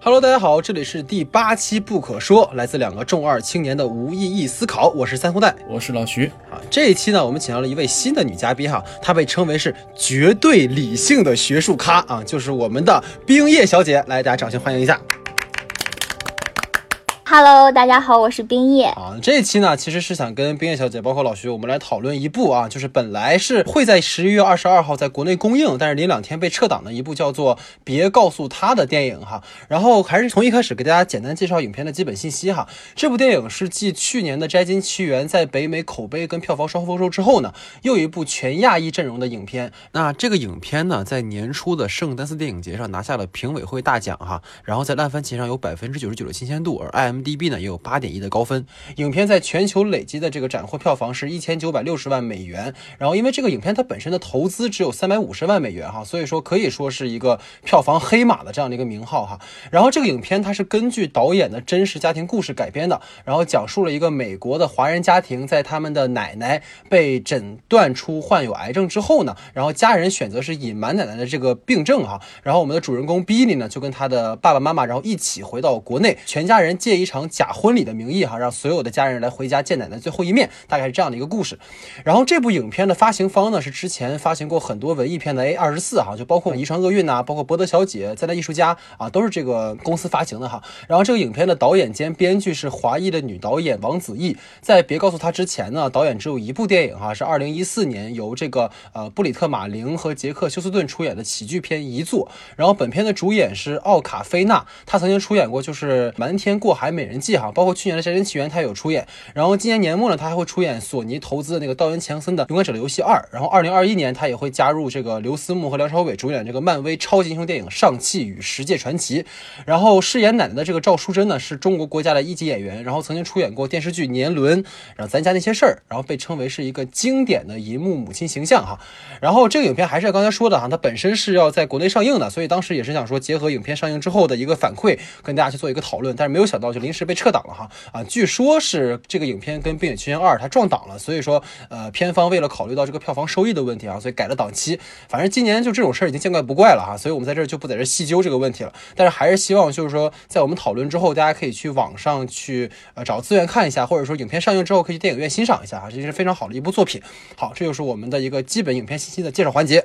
Hello，大家好，这里是第八期不可说，来自两个重二青年的无意义思考，我是三红带，我是老徐。啊，这一期呢，我们请到了一位新的女嘉宾哈，她被称为是绝对理性的学术咖啊，就是我们的冰叶小姐，来，大家掌声欢迎一下。Hello，大家好，我是冰叶。啊，这一期呢，其实是想跟冰叶小姐，包括老徐，我们来讨论一部啊，就是本来是会在十一月二十二号在国内公映，但是临两天被撤档的一部叫做《别告诉他》的电影哈。然后还是从一开始给大家简单介绍影片的基本信息哈。这部电影是继去年的《摘金奇缘》在北美口碑跟票房双丰收之后呢，又一部全亚裔阵容的影片。那这个影片呢，在年初的圣丹斯电影节上拿下了评委会大奖哈，然后在烂番茄上有百分之九十九的新鲜度，而 IM IMDB 呢也有八点一的高分。影片在全球累积的这个斩获票房是一千九百六十万美元。然后因为这个影片它本身的投资只有三百五十万美元哈，所以说可以说是一个票房黑马的这样的一个名号哈。然后这个影片它是根据导演的真实家庭故事改编的，然后讲述了一个美国的华人家庭在他们的奶奶被诊断出患有癌症之后呢，然后家人选择是隐瞒奶奶的这个病症哈。然后我们的主人公 Billy 呢就跟他的爸爸妈妈然后一起回到国内，全家人借一场假婚礼的名义哈，让所有的家人来回家见奶奶最后一面，大概是这样的一个故事。然后这部影片的发行方呢是之前发行过很多文艺片的 A 二十四哈，就包括《遗传厄运》呐，包括《伯德小姐》《灾难艺术家》啊，都是这个公司发行的哈。然后这个影片的导演兼编剧是华裔的女导演王子异，在别告诉她之前呢，导演只有一部电影哈，是二零一四年由这个呃布里特马灵和杰克休斯顿出演的喜剧片《遗作》。然后本片的主演是奥卡菲娜，她曾经出演过就是《瞒天过海美人计》哈，包括去年的《摘金奇缘》他也有出演。然后今年年末呢，他还会出演索尼投资的那个道恩强森的《勇敢者的游戏二》。然后二零二一年，他也会加入这个刘思慕和梁朝伟主演这个漫威超级英雄电影《上汽与十界传奇》。然后饰演奶奶的这个赵淑珍呢，是中国国家的一级演员，然后曾经出演过电视剧《年轮》，然后咱家那些事儿，然后被称为是一个经典的银幕母亲形象哈。然后这个影片还是刚才说的哈，它本身是要在国内上映的，所以当时也是想说结合影片上映之后的一个反馈，跟大家去做一个讨论，但是没有想到就临时被撤档了哈啊，据说是这个影片跟《冰雪奇缘二》它撞档了，所以说呃片方为了考虑到这个票房收益的问题啊，所以改了档期。反正今年就这种事儿已经见怪不怪了哈，所以我们在这儿就不在这细究这个问题了。但是还是希望就是说，在我们讨论之后，大家可以去网上去呃找资源看一下，或者说影片上映之后可以去电影院欣赏一下啊，这是非常好的一部作品。好，这就是我们的一个基本影片信息的介绍环节。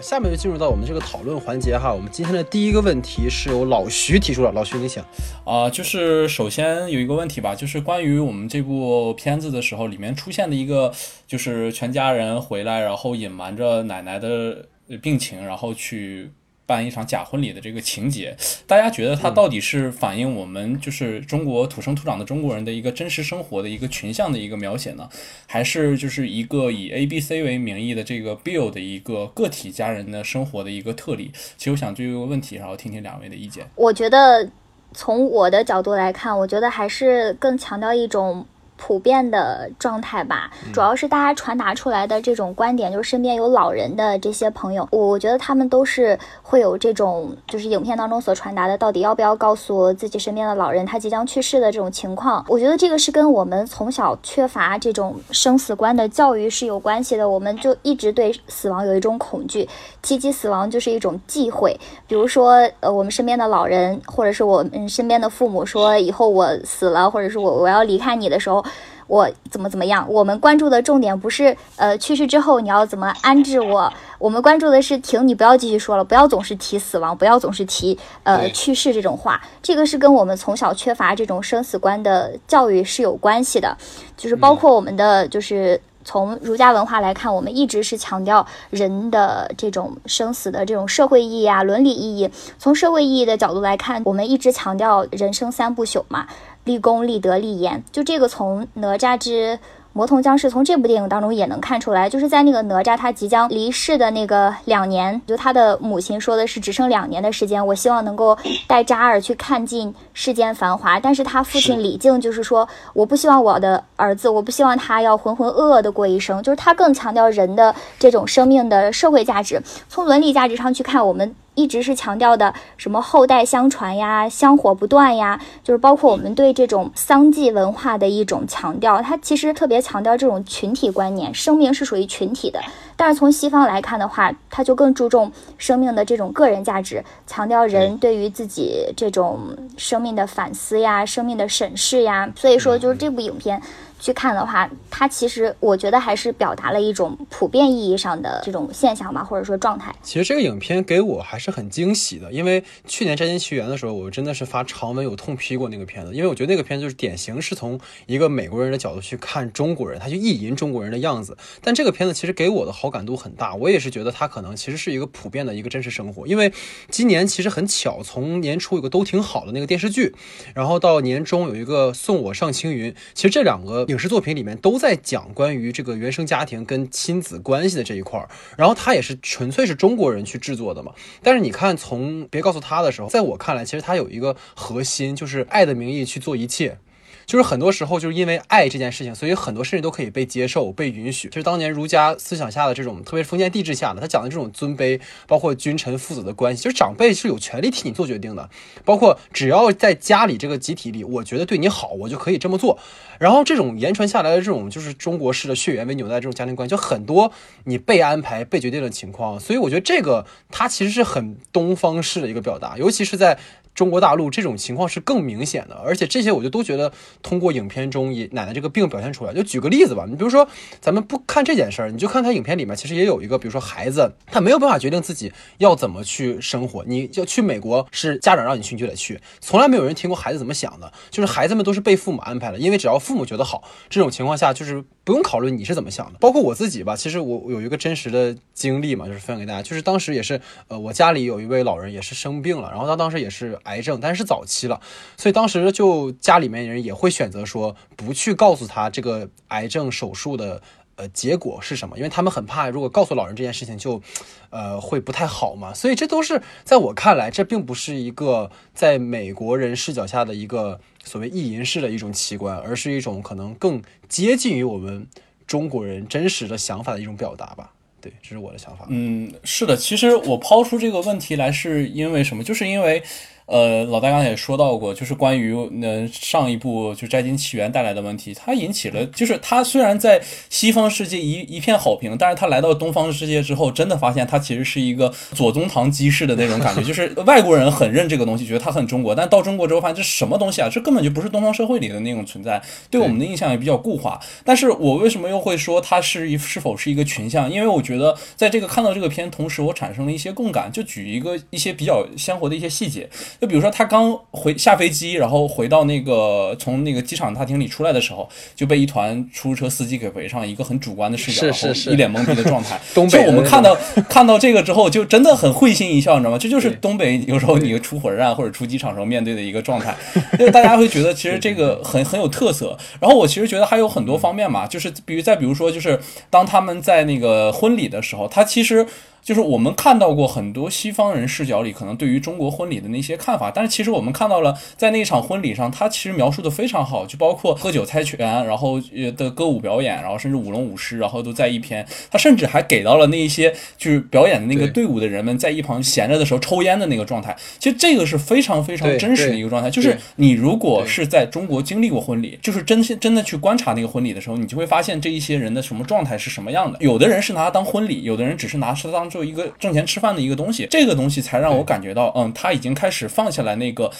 下面就进入到我们这个讨论环节哈。我们今天的第一个问题是由老徐提出的，老徐你请。啊、就是首先有一个问题吧，就是关于我们这部片子的时候，里面出现的一个，就是全家人回来，然后隐瞒着奶奶的病情，然后去办一场假婚礼的这个情节，大家觉得它到底是反映我们就是中国土生土长的中国人的一个真实生活的一个群像的一个描写呢，还是就是一个以 A、B、C 为名义的这个 Bill 的一个个体家人的生活的一个特例？其实我想就这个问题，然后听听两位的意见。我觉得从我的角度来看，我觉得还是更强调一种。普遍的状态吧，主要是大家传达出来的这种观点，就是身边有老人的这些朋友，我觉得他们都是会有这种，就是影片当中所传达的，到底要不要告诉自己身边的老人他即将去世的这种情况。我觉得这个是跟我们从小缺乏这种生死观的教育是有关系的，我们就一直对死亡有一种恐惧，提及死亡就是一种忌讳。比如说，呃，我们身边的老人，或者是我们身边的父母说，以后我死了，或者是我我要离开你的时候。我怎么怎么样？我们关注的重点不是呃去世之后你要怎么安置我，我们关注的是停，你不要继续说了，不要总是提死亡，不要总是提呃去世这种话。这个是跟我们从小缺乏这种生死观的教育是有关系的，就是包括我们的就是。从儒家文化来看，我们一直是强调人的这种生死的这种社会意义啊、伦理意义。从社会意义的角度来看，我们一直强调人生三不朽嘛，立功、立德、立言。就这个从哪吒之魔童降世从这部电影当中也能看出来，就是在那个哪吒他即将离世的那个两年，就他的母亲说的是只剩两年的时间，我希望能够带扎尔去看尽世间繁华。但是他父亲李靖就是说，我不希望我的儿子，我不希望他要浑浑噩噩的过一生，就是他更强调人的这种生命的社会价值。从伦理价值上去看，我们。一直是强调的什么后代相传呀、香火不断呀，就是包括我们对这种丧祭文化的一种强调，它其实特别强调这种群体观念，生命是属于群体的。但是从西方来看的话，它就更注重生命的这种个人价值，强调人对于自己这种生命的反思呀、生命的审视呀。所以说，就是这部影片。去看的话，它其实我觉得还是表达了一种普遍意义上的这种现象吧，或者说状态。其实这个影片给我还是很惊喜的，因为去年《摘金奇缘》的时候，我真的是发长文有痛批过那个片子，因为我觉得那个片子就是典型是从一个美国人的角度去看中国人，他去意淫中国人的样子。但这个片子其实给我的好感度很大，我也是觉得它可能其实是一个普遍的一个真实生活。因为今年其实很巧，从年初有个都挺好的那个电视剧，然后到年终有一个送我上青云，其实这两个。影视作品里面都在讲关于这个原生家庭跟亲子关系的这一块儿，然后他也是纯粹是中国人去制作的嘛。但是你看，从别告诉他的时候，在我看来，其实他有一个核心，就是爱的名义去做一切。就是很多时候，就是因为爱这件事情，所以很多事情都可以被接受、被允许。就是当年儒家思想下的这种，特别是封建帝制下的，他讲的这种尊卑，包括君臣父子的关系，就是长辈是有权利替你做决定的。包括只要在家里这个集体里，我觉得对你好，我就可以这么做。然后这种言传下来的这种，就是中国式的血缘为纽带这种家庭关系，就很多你被安排、被决定的情况。所以我觉得这个它其实是很东方式的一个表达，尤其是在。中国大陆这种情况是更明显的，而且这些我就都觉得通过影片中以奶奶这个病表现出来。就举个例子吧，你比如说，咱们不看这件事儿，你就看他影片里面其实也有一个，比如说孩子他没有办法决定自己要怎么去生活，你要去美国是家长让你去你就得去，从来没有人听过孩子怎么想的，就是孩子们都是被父母安排的，因为只要父母觉得好，这种情况下就是不用考虑你是怎么想的。包括我自己吧，其实我有一个真实的经历嘛，就是分享给大家，就是当时也是呃，我家里有一位老人也是生病了，然后他当时也是。癌症，但是早期了，所以当时就家里面人也会选择说不去告诉他这个癌症手术的呃结果是什么，因为他们很怕如果告诉老人这件事情就，呃会不太好嘛。所以这都是在我看来，这并不是一个在美国人视角下的一个所谓意淫式的一种奇观，而是一种可能更接近于我们中国人真实的想法的一种表达吧。对，这是我的想法。嗯，是的，其实我抛出这个问题来是因为什么？就是因为。呃，老大刚才也说到过，就是关于呃上一部就《摘金奇缘》带来的问题，它引起了，就是它虽然在西方世界一一片好评，但是它来到东方世界之后，真的发现它其实是一个左宗棠鸡式的那种感觉，就是外国人很认这个东西，觉得它很中国，但到中国之后发现这什么东西啊，这根本就不是东方社会里的那种存在，对我们的印象也比较固化。但是我为什么又会说它是一是否是一个群像？因为我觉得在这个看到这个片同时，我产生了一些共感。就举一个一些比较鲜活的一些细节。就比如说，他刚回下飞机，然后回到那个从那个机场大厅里出来的时候，就被一团出租车司机给围上，一个很主观的视角，然后一脸懵逼的状态。东北，就我们看到 看到这个之后，就真的很会心一笑，你知道吗？这就是东北有时候你出火车站或者出机场时候面对的一个状态，就大家会觉得其实这个很很有特色。然后我其实觉得还有很多方面嘛，就是比如再比如说，就是当他们在那个婚礼的时候，他其实。就是我们看到过很多西方人视角里可能对于中国婚礼的那些看法，但是其实我们看到了在那一场婚礼上，他其实描述的非常好，就包括喝酒猜拳，然后呃的歌舞表演，然后甚至舞龙舞狮，然后都在一篇。他甚至还给到了那一些就是表演的那个队伍的人们在一旁闲着的时候抽烟的那个状态。其实这个是非常非常真实的一个状态。就是你如果是在中国经历过婚礼，就是真心真的去观察那个婚礼的时候，你就会发现这一些人的什么状态是什么样的。有的人是拿它当婚礼，有的人只是拿它当做。一个挣钱吃饭的一个东西，这个东西才让我感觉到，嗯，他已经开始放下来那个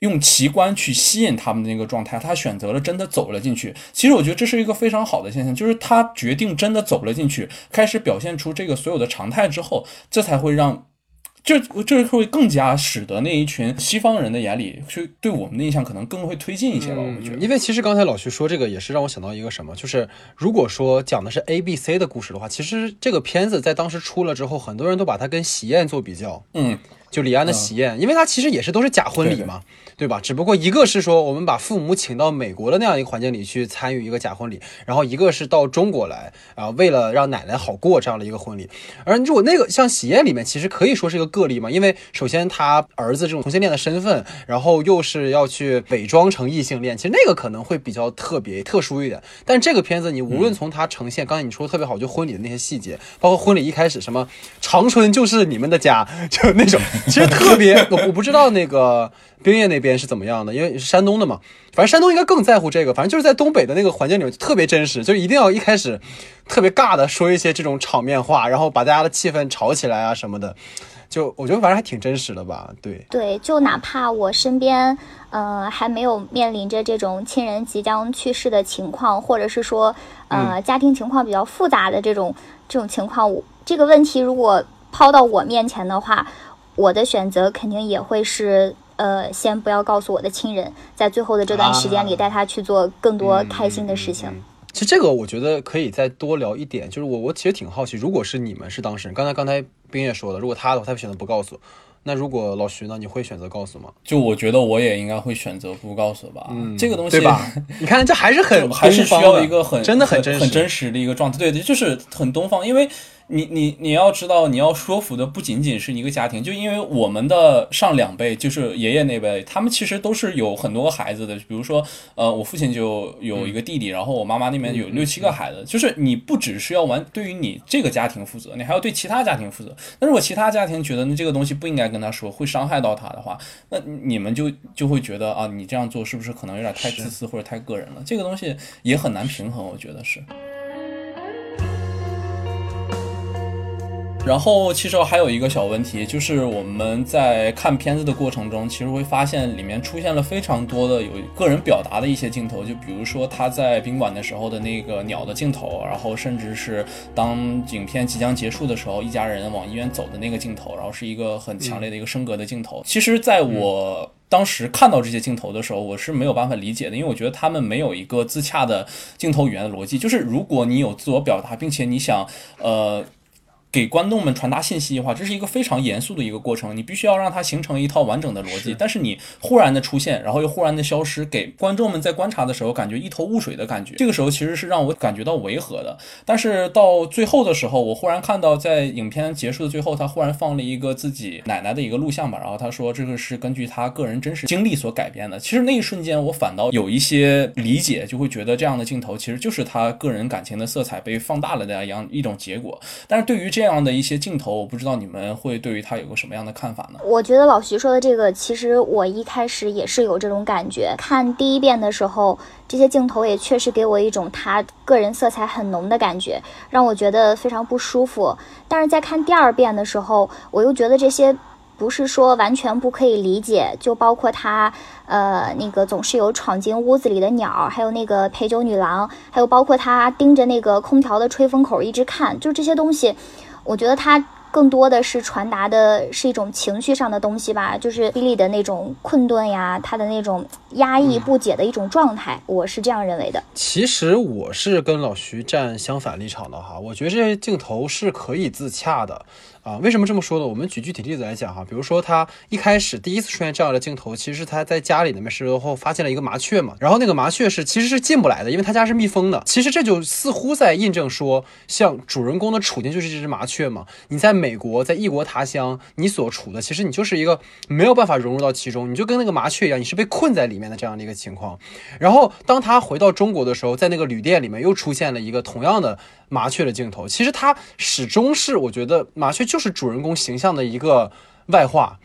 用奇观去吸引他们的那个状态，他选择了真的走了进去。其实我觉得这是一个非常好的现象，就是他决定真的走了进去，开始表现出这个所有的常态之后，这才会让。这这会更加使得那一群西方人的眼里，去对我们的印象可能更会推进一些吧。我觉得，因为其实刚才老徐说这个也是让我想到一个什么，就是如果说讲的是 A B C 的故事的话，其实这个片子在当时出了之后，很多人都把它跟喜宴做比较。嗯。就李安的喜宴，因为他其实也是都是假婚礼嘛，对吧？只不过一个是说我们把父母请到美国的那样一个环境里去参与一个假婚礼，然后一个是到中国来啊，为了让奶奶好过这样的一个婚礼。而如果那个像喜宴里面，其实可以说是一个个例嘛，因为首先他儿子这种同性恋的身份，然后又是要去伪装成异性恋，其实那个可能会比较特别特殊一点。但这个片子你无论从它呈现，刚才你说的特别好，就婚礼的那些细节，包括婚礼一开始什么长春就是你们的家，就那种。其实特别，我我不知道那个冰叶那边是怎么样的，因为是山东的嘛。反正山东应该更在乎这个，反正就是在东北的那个环境里面特别真实，就是一定要一开始特别尬的说一些这种场面话，然后把大家的气氛炒起来啊什么的。就我觉得反正还挺真实的吧，对对，就哪怕我身边，呃，还没有面临着这种亲人即将去世的情况，或者是说，呃，家庭情况比较复杂的这种这种情况，我这个问题如果抛到我面前的话，我的选择肯定也会是，呃，先不要告诉我的亲人，在最后的这段时间里带他去做更多开心的事情。其实这个我觉得可以再多聊一点，就是我我其实挺好奇，如果是你们是当事人，刚才刚才冰也说了，如果他的话，他会选择不告诉。那如果老徐呢，你会选择告诉吗？就我觉得我也应该会选择不告诉吧。嗯，这个东西对吧？你看这还是很还是需要一个很真的很真很真实的一个状态。对对，就是很东方，因为。你你你要知道，你要说服的不仅仅是一个家庭，就因为我们的上两辈，就是爷爷那辈，他们其实都是有很多个孩子的。比如说，呃，我父亲就有一个弟弟，然后我妈妈那边有六七个孩子。就是你不只是要完对于你这个家庭负责，你还要对其他家庭负责。那如果其他家庭觉得那这个东西不应该跟他说，会伤害到他的话，那你们就就会觉得啊，你这样做是不是可能有点太自私或者太个人了？这个东西也很难平衡，我觉得是。然后其实还有一个小问题，就是我们在看片子的过程中，其实会发现里面出现了非常多的有个人表达的一些镜头，就比如说他在宾馆的时候的那个鸟的镜头，然后甚至是当影片即将结束的时候，一家人往医院走的那个镜头，然后是一个很强烈的一个升格的镜头。其实，在我当时看到这些镜头的时候，我是没有办法理解的，因为我觉得他们没有一个自洽的镜头语言的逻辑。就是如果你有自我表达，并且你想，呃。给观众们传达信息的话，这是一个非常严肃的一个过程，你必须要让它形成一套完整的逻辑。但是你忽然的出现，然后又忽然的消失，给观众们在观察的时候感觉一头雾水的感觉。这个时候其实是让我感觉到违和的。但是到最后的时候，我忽然看到在影片结束的最后，他忽然放了一个自己奶奶的一个录像吧，然后他说这个是根据他个人真实经历所改编的。其实那一瞬间，我反倒有一些理解，就会觉得这样的镜头其实就是他个人感情的色彩被放大了的样一种结果。但是对于这这样的一些镜头，我不知道你们会对于他有个什么样的看法呢？我觉得老徐说的这个，其实我一开始也是有这种感觉。看第一遍的时候，这些镜头也确实给我一种他个人色彩很浓的感觉，让我觉得非常不舒服。但是在看第二遍的时候，我又觉得这些。不是说完全不可以理解，就包括他，呃，那个总是有闯进屋子里的鸟，还有那个陪酒女郎，还有包括他盯着那个空调的吹风口一直看，就这些东西，我觉得他。更多的是传达的是一种情绪上的东西吧，就是比利的那种困顿呀，他的那种压抑不解的一种状态，我是这样认为的。其实我是跟老徐站相反立场的哈，我觉得这些镜头是可以自洽的啊。为什么这么说呢？我们举具体例子来讲哈，比如说他一开始第一次出现这样的镜头，其实他在家里面时候发现了一个麻雀嘛，然后那个麻雀是其实是进不来的，因为他家是密封的。其实这就似乎在印证说，像主人公的处境就是这只麻雀嘛，你在。美国在异国他乡，你所处的其实你就是一个没有办法融入到其中，你就跟那个麻雀一样，你是被困在里面的这样的一个情况。然后当他回到中国的时候，在那个旅店里面又出现了一个同样的麻雀的镜头。其实他始终是，我觉得麻雀就是主人公形象的一个外化。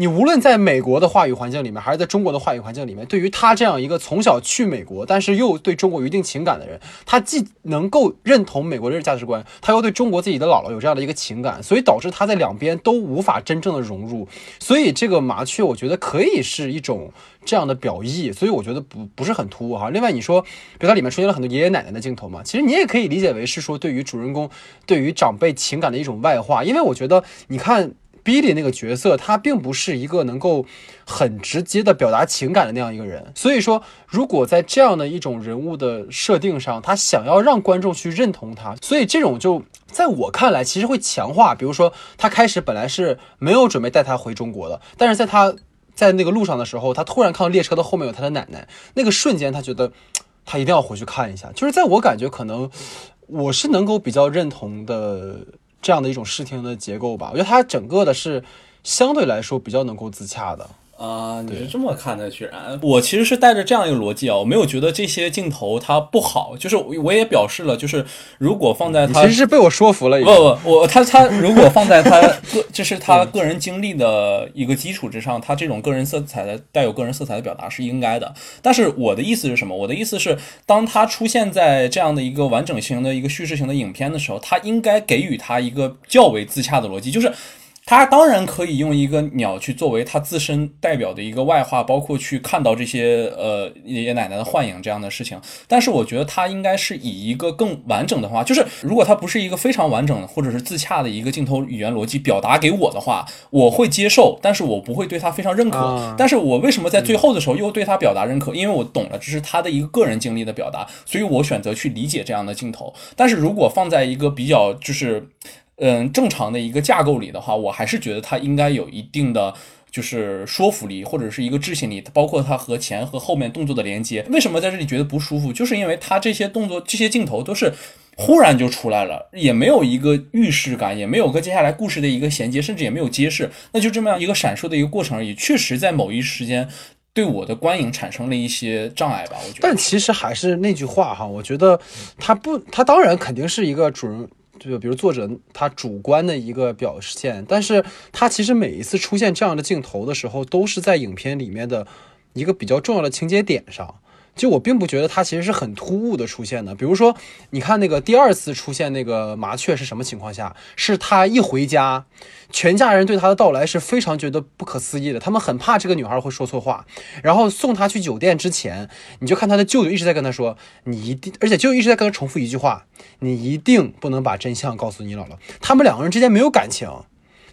你无论在美国的话语环境里面，还是在中国的话语环境里面，对于他这样一个从小去美国，但是又对中国有一定情感的人，他既能够认同美国的价值观，他又对中国自己的姥姥有这样的一个情感，所以导致他在两边都无法真正的融入。所以这个麻雀，我觉得可以是一种这样的表意，所以我觉得不不是很突兀哈。另外你说，比如它里面出现了很多爷爷奶奶的镜头嘛，其实你也可以理解为是说对于主人公对于长辈情感的一种外化，因为我觉得你看。Billy 那个角色，他并不是一个能够很直接的表达情感的那样一个人。所以说，如果在这样的一种人物的设定上，他想要让观众去认同他，所以这种就在我看来，其实会强化。比如说，他开始本来是没有准备带他回中国的，但是在他在那个路上的时候，他突然看到列车的后面有他的奶奶，那个瞬间，他觉得他一定要回去看一下。就是在我感觉，可能我是能够比较认同的。这样的一种视听的结构吧，我觉得它整个的是相对来说比较能够自洽的。啊，你是这么看的，居然！我其实是带着这样一个逻辑啊，我没有觉得这些镜头它不好，就是我也表示了，就是如果放在他其实是被我说服了，不不，我他他如果放在他 个这是他个人经历的一个基础之上，他这种个人色彩的带有个人色彩的表达是应该的。但是我的意思是什么？我的意思是，当他出现在这样的一个完整型的一个叙事型的影片的时候，他应该给予他一个较为自洽的逻辑，就是。他当然可以用一个鸟去作为他自身代表的一个外化，包括去看到这些呃爷爷奶奶的幻影这样的事情。但是我觉得他应该是以一个更完整的话，就是如果他不是一个非常完整的或者是自洽的一个镜头语言逻辑表达给我的话，我会接受，但是我不会对他非常认可。但是我为什么在最后的时候又对他表达认可？因为我懂了这是他的一个个人经历的表达，所以我选择去理解这样的镜头。但是如果放在一个比较就是。嗯，正常的一个架构里的话，我还是觉得它应该有一定的就是说服力，或者是一个置信力，包括它和前和后面动作的连接。为什么在这里觉得不舒服？就是因为它这些动作、这些镜头都是忽然就出来了，也没有一个预示感，也没有个接下来故事的一个衔接，甚至也没有揭示，那就这么样一个闪烁的一个过程而已。确实，在某一时间对我的观影产生了一些障碍吧。我觉得，但其实还是那句话哈，我觉得它不，它当然肯定是一个主人。就比如作者他主观的一个表现，但是他其实每一次出现这样的镜头的时候，都是在影片里面的一个比较重要的情节点上。就我并不觉得它其实是很突兀的出现的。比如说，你看那个第二次出现那个麻雀是什么情况下？是他一回家，全家人对他的到来是非常觉得不可思议的，他们很怕这个女孩会说错话。然后送她去酒店之前，你就看他的舅舅一直在跟他说：“你一定，而且舅舅一直在跟他重复一句话：你一定不能把真相告诉你姥姥。”他们两个人之间没有感情。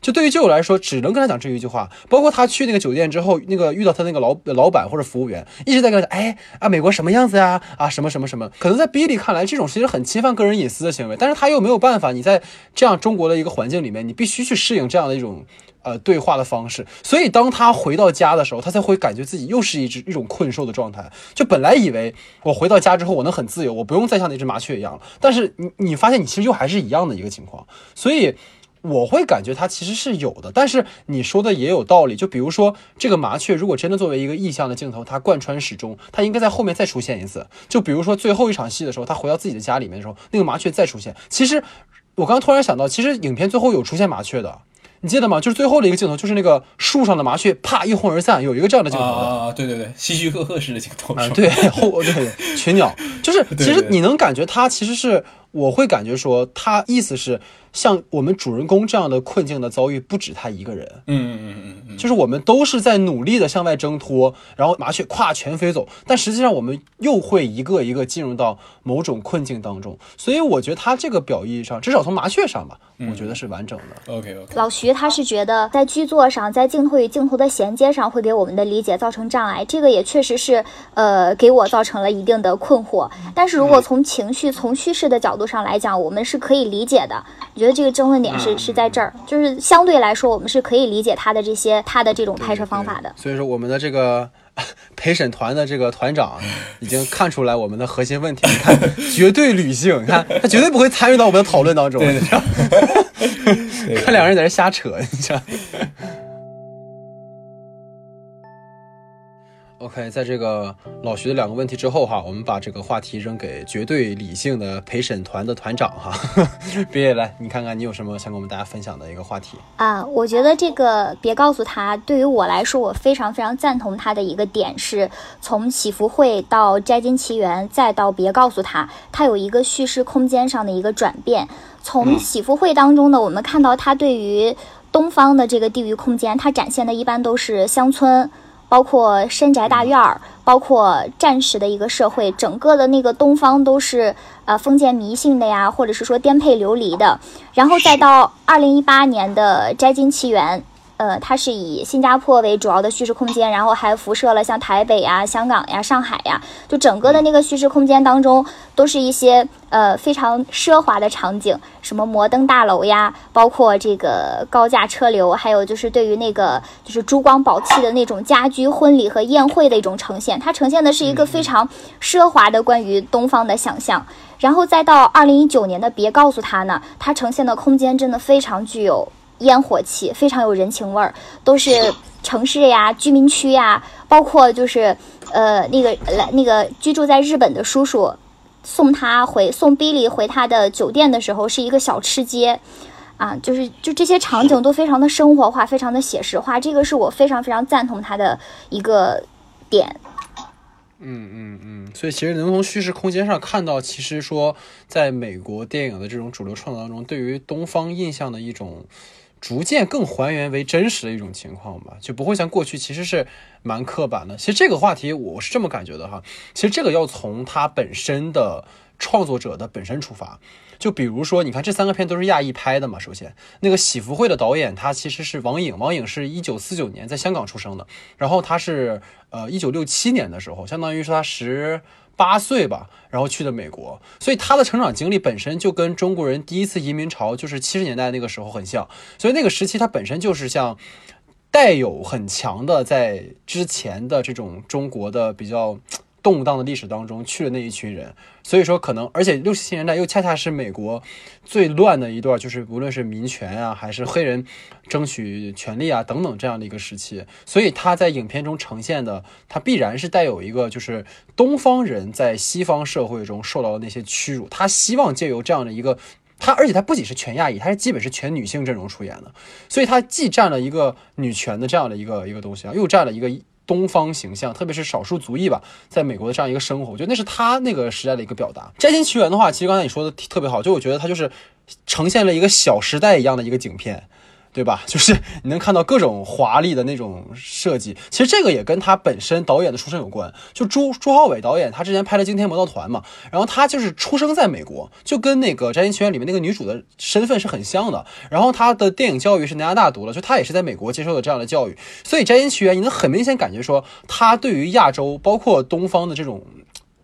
就对于舅舅来说，只能跟他讲这一句话。包括他去那个酒店之后，那个遇到他那个老老板或者服务员，一直在跟他讲：“哎啊，美国什么样子呀？啊，什么什么什么。”可能在比利看来，这种其实很侵犯个人隐私的行为，但是他又没有办法。你在这样中国的一个环境里面，你必须去适应这样的一种呃对话的方式。所以当他回到家的时候，他才会感觉自己又是一只一种困兽的状态。就本来以为我回到家之后，我能很自由，我不用再像那只麻雀一样了。但是你你发现，你其实又还是一样的一个情况。所以。我会感觉它其实是有的，但是你说的也有道理。就比如说这个麻雀，如果真的作为一个意象的镜头，它贯穿始终，它应该在后面再出现一次。就比如说最后一场戏的时候，他回到自己的家里面的时候，那个麻雀再出现。其实我刚突然想到，其实影片最后有出现麻雀的，你记得吗？就是最后的一个镜头，就是那个树上的麻雀啪一哄而散，有一个这样的镜头啊，对对对，希区柯克式的镜头啊，对后对群鸟，就是 其实你能感觉它其实是，我会感觉说他意思是。像我们主人公这样的困境的遭遇，不止他一个人。嗯嗯嗯嗯，就是我们都是在努力的向外挣脱，然后麻雀跨全飞走，但实际上我们又会一个一个进入到某种困境当中。所以我觉得他这个表意上，至少从麻雀上吧，我觉得是完整的。OK OK。老徐他是觉得在剧作上，在镜头与镜头的衔接上，会给我们的理解造成障碍。这个也确实是，呃，给我造成了一定的困惑。但是如果从情绪、从叙事的角度上来讲，我们是可以理解的。我觉得这个争论点是是在这儿，就是相对来说，我们是可以理解他的这些他的这种拍摄方法的。所以说，我们的这个 陪审团的这个团长已经看出来我们的核心问题，你看绝对理性，你看他绝对不会参与到我们的讨论当中，你知道？看两个人在这瞎扯，你知道？OK，在这个老徐的两个问题之后哈，我们把这个话题扔给绝对理性的陪审团的团长哈，别来，你看看你有什么想跟我们大家分享的一个话题啊？我觉得这个别告诉他，对于我来说，我非常非常赞同他的一个点是，从祈福会到摘金奇缘，再到别告诉他，他有一个叙事空间上的一个转变。从祈福会当中呢，我们看到他对于东方的这个地域空间，他展现的一般都是乡村。包括深宅大院儿，包括战时的一个社会，整个的那个东方都是呃封建迷信的呀，或者是说颠沛流离的。然后再到二零一八年的《摘金奇缘》。呃，它是以新加坡为主要的叙事空间，然后还辐射了像台北呀、香港呀、上海呀，就整个的那个叙事空间当中，都是一些呃非常奢华的场景，什么摩登大楼呀，包括这个高架车流，还有就是对于那个就是珠光宝气的那种家居、婚礼和宴会的一种呈现，它呈现的是一个非常奢华的关于东方的想象。然后再到二零一九年的《别告诉他》呢，它呈现的空间真的非常具有。烟火气，非常有人情味儿，都是 城市呀、居民区呀，包括就是呃那个来那个居住在日本的叔叔送他回送 Billy 回他的酒店的时候，是一个小吃街。啊，就是就这些场景都非常的生活化，非常的写实化，这个是我非常非常赞同他的一个点。嗯嗯嗯，所以其实能从叙事空间上看到，其实说在美国电影的这种主流创作当中，对于东方印象的一种逐渐更还原为真实的一种情况吧，就不会像过去其实是蛮刻板的。其实这个话题我是这么感觉的哈，其实这个要从它本身的创作者的本身出发。就比如说，你看这三个片都是亚裔拍的嘛。首先，那个《喜福会》的导演他其实是王颖，王颖是一九四九年在香港出生的，然后他是呃一九六七年的时候，相当于是他十八岁吧，然后去的美国，所以他的成长经历本身就跟中国人第一次移民潮就是七十年代那个时候很像，所以那个时期他本身就是像带有很强的在之前的这种中国的比较。动荡的历史当中去了那一群人，所以说可能，而且六七十年代又恰恰是美国最乱的一段，就是无论是民权啊，还是黑人争取权利啊等等这样的一个时期，所以他在影片中呈现的，他必然是带有一个就是东方人在西方社会中受到的那些屈辱，他希望借由这样的一个他，而且他不仅是全亚裔，他是基本是全女性阵容出演的，所以他既占了一个女权的这样的一个一个东西啊，又占了一个。东方形象，特别是少数族裔吧，在美国的这样一个生活，我觉得那是他那个时代的一个表达。《摘星奇缘》的话，其实刚才你说的特别好，就我觉得它就是呈现了一个小时代一样的一个景片。对吧？就是你能看到各种华丽的那种设计，其实这个也跟他本身导演的出身有关。就朱朱浩伟导演，他之前拍了《惊天魔盗团》嘛，然后他就是出生在美国，就跟那个《摘星奇缘》里面那个女主的身份是很像的。然后他的电影教育是南加大读了，就他也是在美国接受的这样的教育。所以《摘星奇缘》你能很明显感觉说，他对于亚洲，包括东方的这种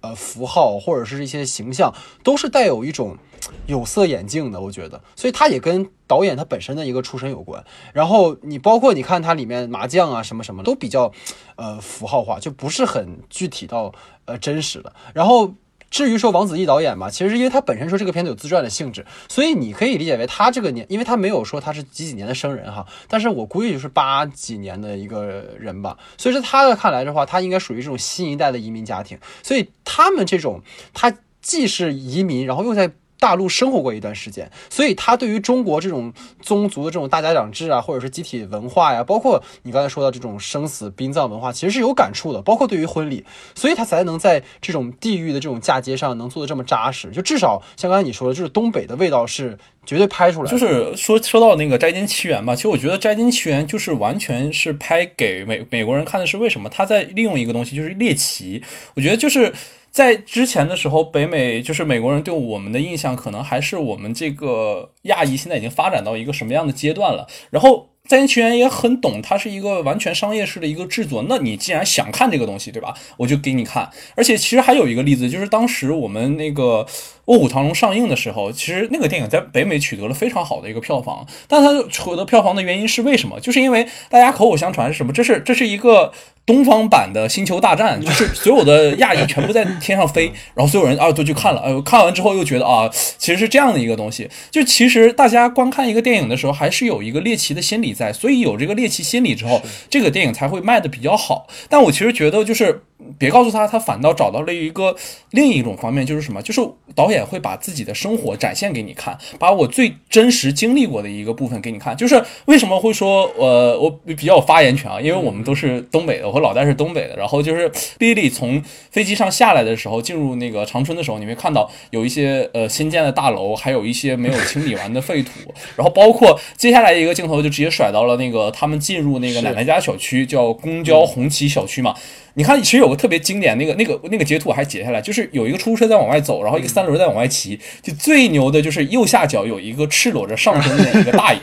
呃符号或者是一些形象，都是带有一种。有色眼镜的，我觉得，所以他也跟导演他本身的一个出身有关。然后你包括你看他里面麻将啊什么什么，都比较，呃，符号化，就不是很具体到呃真实的。然后至于说王子异导演嘛，其实因为他本身说这个片子有自传的性质，所以你可以理解为他这个年，因为他没有说他是几几年的生人哈，但是我估计就是八几年的一个人吧。所以说他的看来的话，他应该属于这种新一代的移民家庭，所以他们这种他既是移民，然后又在。大陆生活过一段时间，所以他对于中国这种宗族的这种大家长制啊，或者是集体文化呀，包括你刚才说到这种生死殡葬文化，其实是有感触的。包括对于婚礼，所以他才能在这种地域的这种嫁接上能做的这么扎实。就至少像刚才你说的，就是东北的味道是绝对拍出来。就是说说到那个《摘金奇缘》吧，其实我觉得《摘金奇缘》就是完全是拍给美美国人看的。是为什么？他在利用一个东西，就是猎奇。我觉得就是。在之前的时候，北美就是美国人对我们的印象，可能还是我们这个亚裔现在已经发展到一个什么样的阶段了。然后在线球员也很懂，它是一个完全商业式的一个制作。那你既然想看这个东西，对吧？我就给你看。而且其实还有一个例子，就是当时我们那个。《卧虎藏龙》上映的时候，其实那个电影在北美取得了非常好的一个票房，但它取得票房的原因是为什么？就是因为大家口口相传是什么？这是这是一个东方版的《星球大战》，就是所有的亚裔全部在天上飞，然后所有人啊都去看了，呃，看完之后又觉得啊，其实是这样的一个东西。就其实大家观看一个电影的时候，还是有一个猎奇的心理在，所以有这个猎奇心理之后，这个电影才会卖的比较好。但我其实觉得就是。别告诉他，他反倒找到了一个另一种方面，就是什么？就是导演会把自己的生活展现给你看，把我最真实经历过的一个部分给你看。就是为什么会说，呃，我比较有发言权啊？因为我们都是东北的，我和老戴是东北的。然后就是丽丽从飞机上下来的时候，进入那个长春的时候，你会看到有一些呃新建的大楼，还有一些没有清理完的废土。然后包括接下来一个镜头就直接甩到了那个他们进入那个奶奶家小区，叫公交红旗小区嘛。你看，其实有个特别经典那个、那个、那个截图，我还截下来，就是有一个出租车在往外走，然后一个三轮在往外骑，就最牛的就是右下角有一个赤裸着上身的一个大爷。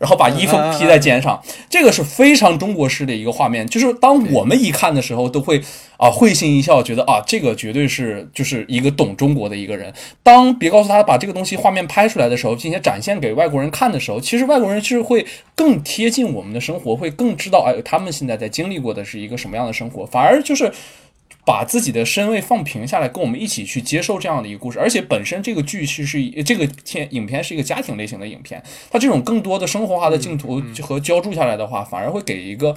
然后把衣服披在肩上，这个是非常中国式的一个画面。就是当我们一看的时候，都会啊会心一笑，觉得啊这个绝对是就是一个懂中国的一个人。当别告诉他把这个东西画面拍出来的时候，并且展现给外国人看的时候，其实外国人是会更贴近我们的生活，会更知道哎他们现在在经历过的是一个什么样的生活。反而就是把自己的身位放平下来，跟我们一起去接受这样的一个故事。而且本身这个剧是是这个片影片是一个家庭类型的影片，它这种更多的生活化的镜头和浇筑下来的话，反而会给一个。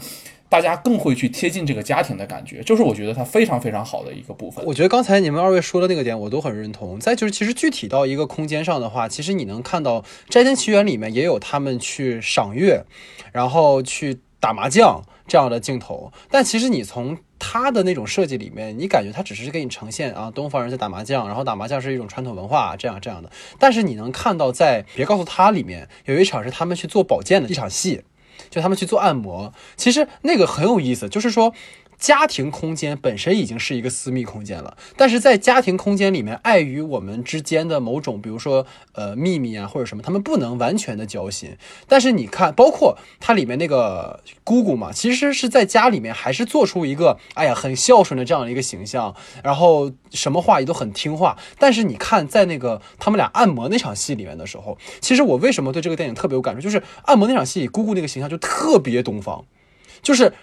大家更会去贴近这个家庭的感觉，就是我觉得它非常非常好的一个部分。我觉得刚才你们二位说的那个点，我都很认同。再就是，其实具体到一个空间上的话，其实你能看到《摘星奇缘》里面也有他们去赏月，然后去打麻将这样的镜头。但其实你从他的那种设计里面，你感觉他只是给你呈现啊，东方人在打麻将，然后打麻将是一种传统文化，这样这样的。但是你能看到，在别告诉他里面有一场是他们去做保健的一场戏。就他们去做按摩，其实那个很有意思，就是说。家庭空间本身已经是一个私密空间了，但是在家庭空间里面，碍于我们之间的某种，比如说呃秘密啊或者什么，他们不能完全的交心。但是你看，包括它里面那个姑姑嘛，其实是在家里面还是做出一个哎呀很孝顺的这样的一个形象，然后什么话也都很听话。但是你看，在那个他们俩按摩那场戏里面的时候，其实我为什么对这个电影特别有感触，就是按摩那场戏，姑姑那个形象就特别东方，就是。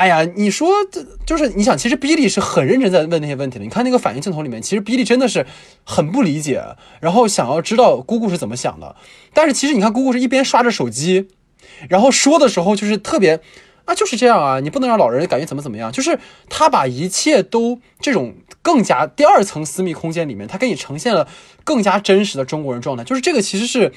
哎呀，你说这就是你想，其实比利是很认真在问那些问题的。你看那个反应镜头里面，其实比利真的是很不理解，然后想要知道姑姑是怎么想的。但是其实你看，姑姑是一边刷着手机，然后说的时候就是特别啊，就是这样啊，你不能让老人感觉怎么怎么样。就是他把一切都这种更加第二层私密空间里面，他给你呈现了更加真实的中国人状态。就是这个其实是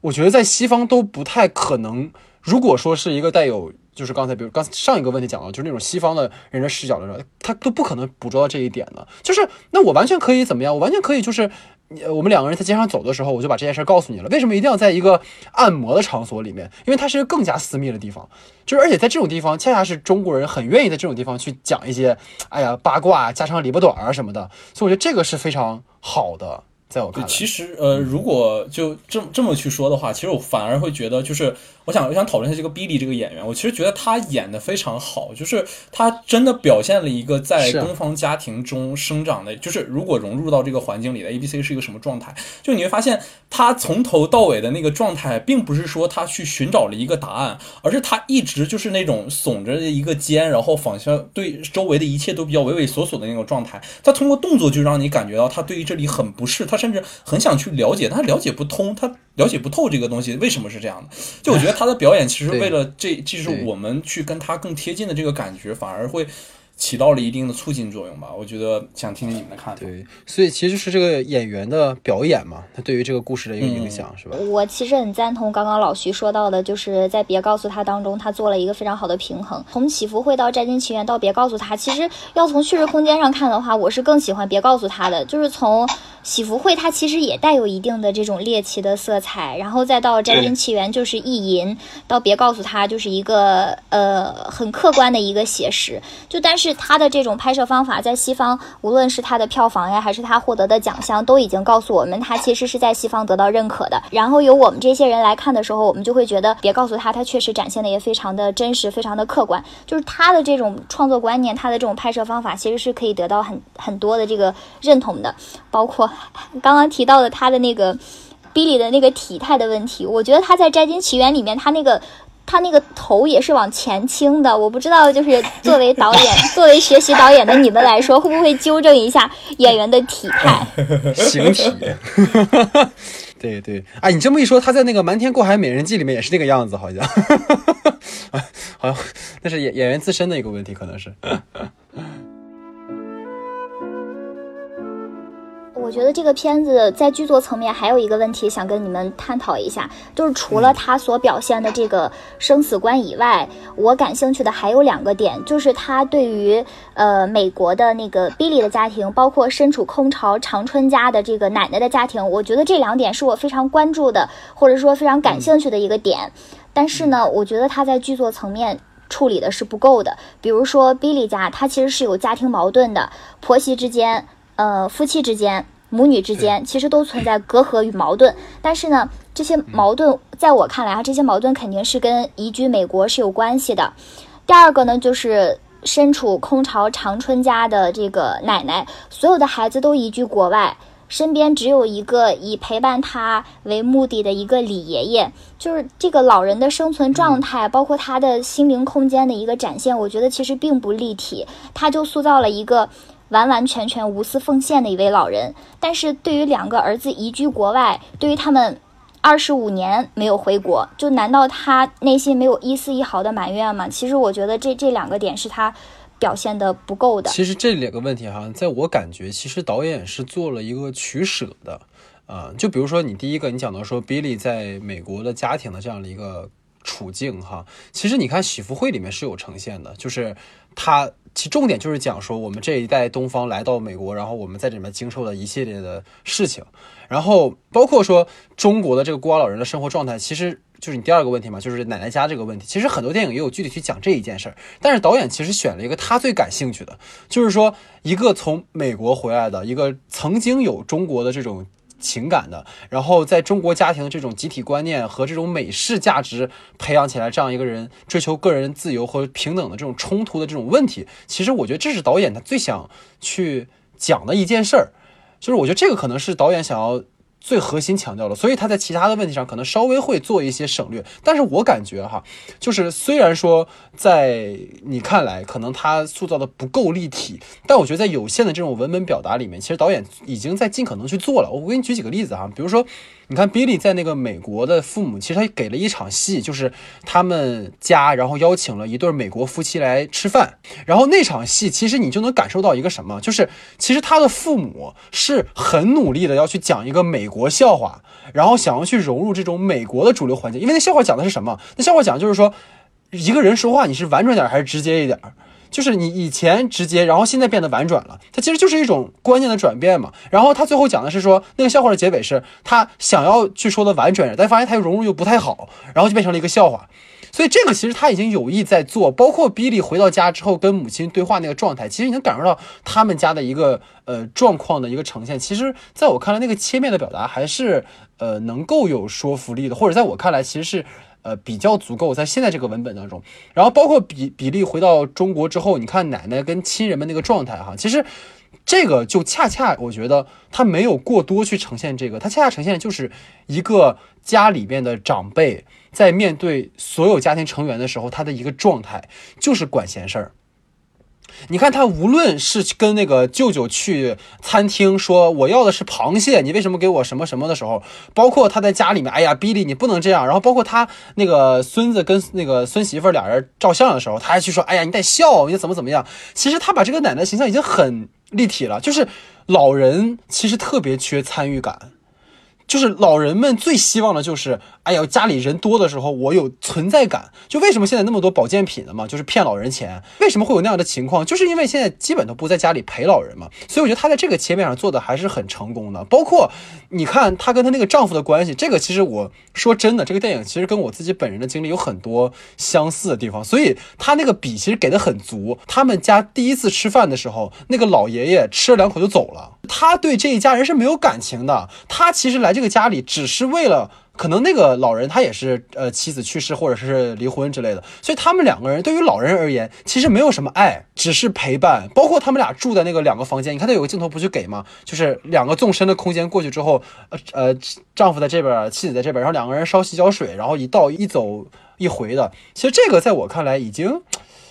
我觉得在西方都不太可能。如果说是一个带有。就是刚才，比如刚上一个问题讲到，就是那种西方的人的视角的时候，他都不可能捕捉到这一点的。就是那我完全可以怎么样？我完全可以就是，我们两个人在街上走的时候，我就把这件事告诉你了。为什么一定要在一个按摩的场所里面？因为它是一个更加私密的地方。就是而且在这种地方，恰恰是中国人很愿意在这种地方去讲一些，哎呀八卦、家长里不短啊什么的。所以我觉得这个是非常好的。在我看来，其实呃，如果就这么这么去说的话，其实我反而会觉得就是。我想，我想讨论一下这个 Billy 这个演员。我其实觉得他演的非常好，就是他真的表现了一个在东方家庭中生长的，就是如果融入到这个环境里的 A B C 是一个什么状态。就你会发现，他从头到尾的那个状态，并不是说他去寻找了一个答案，而是他一直就是那种耸着一个肩，然后仿效对周围的一切都比较畏畏缩缩的那种状态。他通过动作就让你感觉到他对于这里很不适，他甚至很想去了解，但他了解不通，他了解不透这个东西为什么是这样的。就我觉得。他的表演其实为了这，就是我们去跟他更贴近的这个感觉，反而会。起到了一定的促进作用吧，我觉得想听听你们的看法。对，所以其实是这个演员的表演嘛，他对于这个故事的一个影响是吧？我其实很赞同刚刚老徐说到的，就是在别告诉他当中，他做了一个非常好的平衡。从祈福会到摘金奇缘到别告诉他，其实要从叙事空间上看的话，我是更喜欢别告诉他的。就是从祈福会，它其实也带有一定的这种猎奇的色彩，然后再到摘金奇缘就是意淫，到别告诉他就是一个呃很客观的一个写实。就但是。是他的这种拍摄方法，在西方，无论是他的票房呀，还是他获得的奖项，都已经告诉我们，他其实是在西方得到认可的。然后由我们这些人来看的时候，我们就会觉得，别告诉他，他确实展现的也非常的真实，非常的客观。就是他的这种创作观念，他的这种拍摄方法，其实是可以得到很很多的这个认同的。包括 刚刚提到的他的那个 Billy 的那个体态的问题，我觉得他在《摘金奇缘》里面，他那个。他那个头也是往前倾的，我不知道，就是作为导演，作为学习导演的你们来说，会不会纠正一下演员的体态？形体。对 对，哎，你这么一说，他在那个《瞒天过海美人计》里面也是那个样子，好像，好像那是演演员自身的一个问题，可能是。我觉得这个片子在剧作层面还有一个问题想跟你们探讨一下，就是除了他所表现的这个生死观以外，我感兴趣的还有两个点，就是他对于呃美国的那个 Billy 的家庭，包括身处空巢长春家的这个奶奶的家庭，我觉得这两点是我非常关注的，或者说非常感兴趣的一个点。但是呢，我觉得他在剧作层面处理的是不够的。比如说 Billy 家，他其实是有家庭矛盾的，婆媳之间，呃，夫妻之间。母女之间其实都存在隔阂与矛盾，但是呢，这些矛盾在我看来啊，这些矛盾肯定是跟移居美国是有关系的。第二个呢，就是身处空巢长春家的这个奶奶，所有的孩子都移居国外，身边只有一个以陪伴他为目的的一个李爷爷，就是这个老人的生存状态，包括他的心灵空间的一个展现，我觉得其实并不立体，他就塑造了一个。完完全全无私奉献的一位老人。但是对于两个儿子移居国外，对于他们二十五年没有回国，就难道他内心没有一丝一毫的埋怨吗？其实我觉得这这两个点是他表现的不够的。其实这两个问题哈，在我感觉，其实导演是做了一个取舍的。啊，就比如说你第一个，你讲到说 Billy 在美国的家庭的这样的一个处境哈，其实你看《喜福会》里面是有呈现的，就是他其重点就是讲说我们这一代东方来到美国，然后我们在里面经受了一系列的事情，然后包括说中国的这个孤寡老人的生活状态，其实就是你第二个问题嘛，就是奶奶家这个问题，其实很多电影也有具体去讲这一件事儿，但是导演其实选了一个他最感兴趣的，就是说一个从美国回来的一个曾经有中国的这种。情感的，然后在中国家庭的这种集体观念和这种美式价值培养起来，这样一个人追求个人自由和平等的这种冲突的这种问题，其实我觉得这是导演他最想去讲的一件事儿，就是我觉得这个可能是导演想要。最核心强调了，所以他在其他的问题上可能稍微会做一些省略，但是我感觉哈，就是虽然说在你看来可能他塑造的不够立体，但我觉得在有限的这种文本表达里面，其实导演已经在尽可能去做了。我给你举几个例子哈，比如说。你看，Billy 在那个美国的父母，其实他给了一场戏，就是他们家，然后邀请了一对美国夫妻来吃饭。然后那场戏，其实你就能感受到一个什么，就是其实他的父母是很努力的要去讲一个美国笑话，然后想要去融入这种美国的主流环境。因为那笑话讲的是什么？那笑话讲就是说，一个人说话你是婉转点还是直接一点？就是你以前直接，然后现在变得婉转了，它其实就是一种观念的转变嘛。然后他最后讲的是说，那个笑话的结尾是他想要去说的婉转，但发现他又融入又不太好，然后就变成了一个笑话。所以这个其实他已经有意在做，包括 Billy 回到家之后跟母亲对话那个状态，其实你能感受到他们家的一个呃状况的一个呈现。其实在我看来，那个切面的表达还是呃能够有说服力的，或者在我看来，其实是。呃，比较足够，在现在这个文本当中，然后包括比比利回到中国之后，你看奶奶跟亲人们那个状态哈，其实这个就恰恰我觉得他没有过多去呈现这个，他恰恰呈现就是一个家里边的长辈在面对所有家庭成员的时候，他的一个状态就是管闲事儿。你看他无论是跟那个舅舅去餐厅说我要的是螃蟹，你为什么给我什么什么的时候，包括他在家里面，哎呀，比利你不能这样。然后包括他那个孙子跟那个孙媳妇俩人照相的时候，他还去说，哎呀，你得笑，你怎么怎么样。其实他把这个奶奶形象已经很立体了，就是老人其实特别缺参与感。就是老人们最希望的就是，哎呀，家里人多的时候，我有存在感。就为什么现在那么多保健品的嘛，就是骗老人钱。为什么会有那样的情况？就是因为现在基本都不在家里陪老人嘛。所以我觉得她在这个切面上做的还是很成功的。包括你看她跟她那个丈夫的关系，这个其实我说真的，这个电影其实跟我自己本人的经历有很多相似的地方。所以她那个笔其实给的很足。他们家第一次吃饭的时候，那个老爷爷吃了两口就走了。他对这一家人是没有感情的。他其实来这个家里只是为了，可能那个老人他也是呃妻子去世或者是离婚之类的，所以他们两个人对于老人而言其实没有什么爱，只是陪伴。包括他们俩住在那个两个房间，你看他有个镜头不去给吗？就是两个纵深的空间过去之后，呃呃，丈夫在这边，妻子在这边，然后两个人烧洗脚水，然后一到一走一回的。其实这个在我看来已经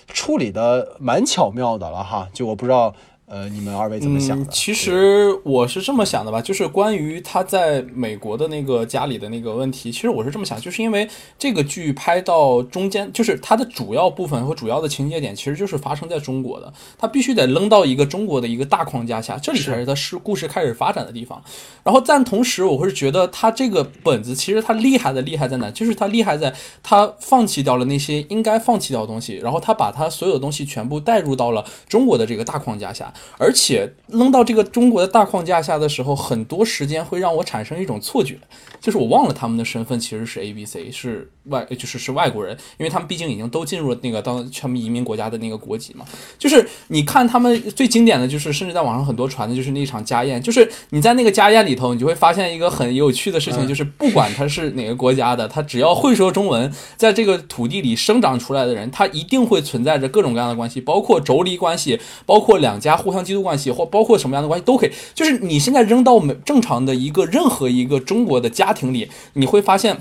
处理的蛮巧妙的了哈，就我不知道。呃，你们二位怎么想的？其实我是这么想的吧，就是关于他在美国的那个家里的那个问题，其实我是这么想，就是因为这个剧拍到中间，就是它的主要部分和主要的情节点，其实就是发生在中国的，它必须得扔到一个中国的一个大框架下，这里才是它是故事开始发展的地方。然后但同时，我会觉得他这个本子其实他厉害的厉害在哪？就是他厉害在他放弃掉了那些应该放弃掉的东西，然后他把他所有的东西全部带入到了中国的这个大框架下。而且扔到这个中国的大框架下的时候，很多时间会让我产生一种错觉，就是我忘了他们的身份其实是 A、B、C，是外，就是是外国人，因为他们毕竟已经都进入了那个当全民移民国家的那个国籍嘛。就是你看他们最经典的就是，甚至在网上很多传的就是那场家宴，就是你在那个家宴里头，你就会发现一个很有趣的事情，就是不管他是哪个国家的，他只要会说中文，在这个土地里生长出来的人，他一定会存在着各种各样的关系，包括妯娌关系，包括两家互相。基督关系或包括什么样的关系都可以，就是你现在扔到我们正常的一个任何一个中国的家庭里，你会发现，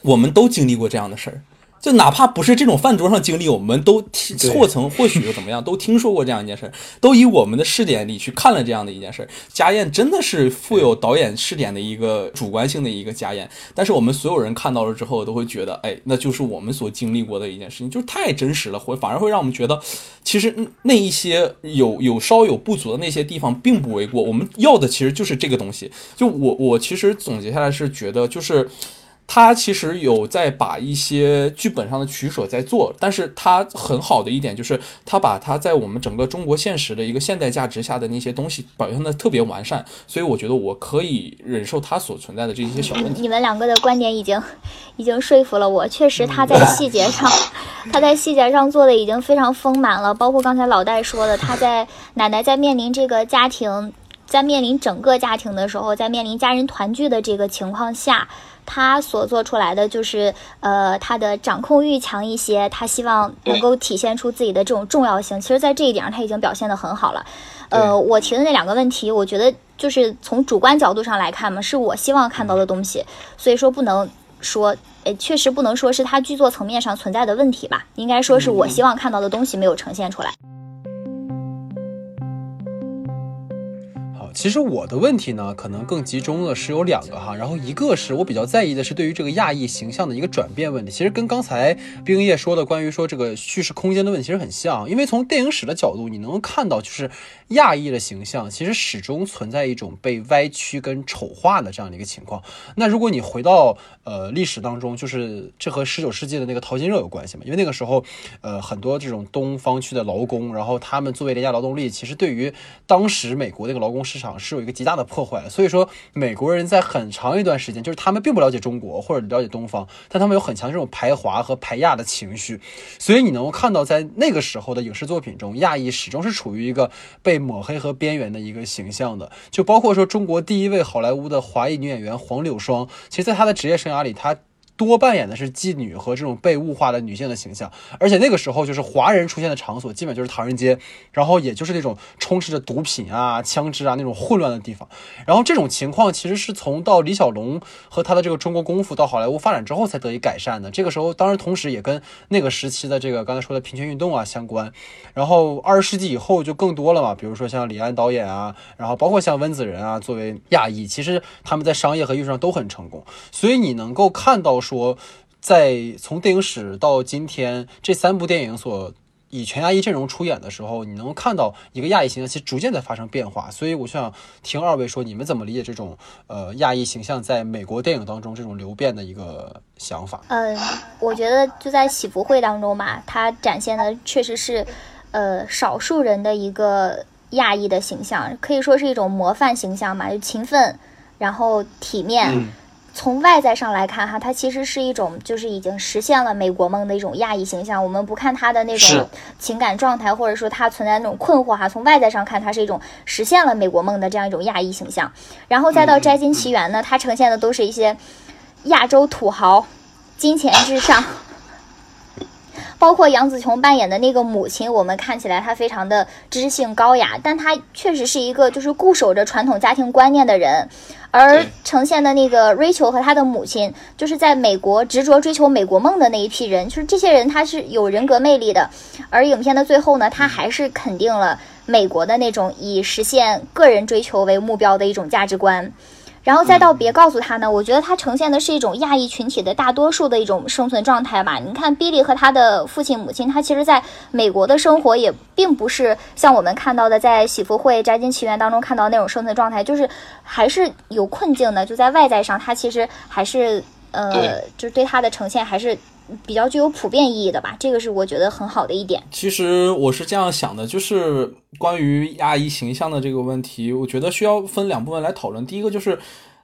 我们都经历过这样的事儿。就哪怕不是这种饭桌上经历，我们都听或曾或许又怎么样，都听说过这样一件事儿，都以我们的视点里去看了这样的一件事儿。家宴真的是富有导演视点的一个主观性的一个家宴，但是我们所有人看到了之后，都会觉得，哎，那就是我们所经历过的一件事情，就是太真实了，会反而会让我们觉得，其实那一些有有稍有不足的那些地方并不为过。我们要的其实就是这个东西。就我我其实总结下来是觉得，就是他其实有在把一些剧本上的取舍在做，但是他很好的一点就是他把他在我们整个中国现实的一个现代价值下的那些东西表现的特别完善，所以我觉得我可以忍受他所存在的这一些小问题。你们两个的观点已经已经说服了我，确实他在细节上，他在细节上做的已经非常丰满了，包括刚才老戴说的，他在奶奶在面临这个家庭。在面临整个家庭的时候，在面临家人团聚的这个情况下，他所做出来的就是，呃，他的掌控欲强一些，他希望能够体现出自己的这种重要性。其实，在这一点上，他已经表现得很好了。呃，我提的那两个问题，我觉得就是从主观角度上来看嘛，是我希望看到的东西，所以说不能说，呃，确实不能说是他剧作层面上存在的问题吧，应该说是我希望看到的东西没有呈现出来。其实我的问题呢，可能更集中的是有两个哈，然后一个是我比较在意的是对于这个亚裔形象的一个转变问题，其实跟刚才冰叶说的关于说这个叙事空间的问题其实很像，因为从电影史的角度，你能看到就是亚裔的形象其实始终存在一种被歪曲跟丑化的这样的一个情况。那如果你回到呃历史当中，就是这和十九世纪的那个淘金热有关系嘛？因为那个时候，呃很多这种东方区的劳工，然后他们作为廉价劳动力，其实对于当时美国那个劳工市场。是有一个极大的破坏，所以说美国人在很长一段时间，就是他们并不了解中国或者了解东方，但他们有很强这种排华和排亚的情绪，所以你能够看到在那个时候的影视作品中，亚裔始终是处于一个被抹黑和边缘的一个形象的，就包括说中国第一位好莱坞的华裔女演员黄柳霜，其实在她的职业生涯里，她。多扮演的是妓女和这种被物化的女性的形象，而且那个时候就是华人出现的场所，基本就是唐人街，然后也就是那种充斥着毒品啊、枪支啊那种混乱的地方。然后这种情况其实是从到李小龙和他的这个中国功夫到好莱坞发展之后才得以改善的。这个时候，当然同时也跟那个时期的这个刚才说的平权运动啊相关。然后二十世纪以后就更多了嘛，比如说像李安导演啊，然后包括像温子仁啊，作为亚裔，其实他们在商业和艺术上都很成功。所以你能够看到。说，在从电影史到今天，这三部电影所以全亚裔阵容出演的时候，你能看到一个亚裔形象其实逐渐在发生变化。所以我想听二位说，你们怎么理解这种呃亚裔形象在美国电影当中这种流变的一个想法？嗯，我觉得就在喜福会当中吧，它展现的确实是呃少数人的一个亚裔的形象，可以说是一种模范形象嘛，就勤奋，然后体面。从外在上来看，哈，它其实是一种就是已经实现了美国梦的一种亚裔形象。我们不看他的那种情感状态，或者说他存在那种困惑，哈，从外在上看，它是一种实现了美国梦的这样一种亚裔形象。然后再到《摘金奇缘》呢，它呈现的都是一些亚洲土豪，金钱至上。包括杨紫琼扮演的那个母亲，我们看起来她非常的知性高雅，但她确实是一个就是固守着传统家庭观念的人。而呈现的那个 Rachel 和她的母亲，就是在美国执着追求美国梦的那一批人，就是这些人他是有人格魅力的。而影片的最后呢，他还是肯定了美国的那种以实现个人追求为目标的一种价值观。然后再到别告诉他呢，我觉得他呈现的是一种亚裔群体的大多数的一种生存状态吧。你看，Billy 和他的父亲母亲，他其实在美国的生活也并不是像我们看到的在喜福会摘金奇缘当中看到那种生存状态，就是还是有困境的。就在外在上，他其实还是呃，就是对他的呈现还是。比较具有普遍意义的吧，这个是我觉得很好的一点。其实我是这样想的，就是关于亚裔形象的这个问题，我觉得需要分两部分来讨论。第一个就是。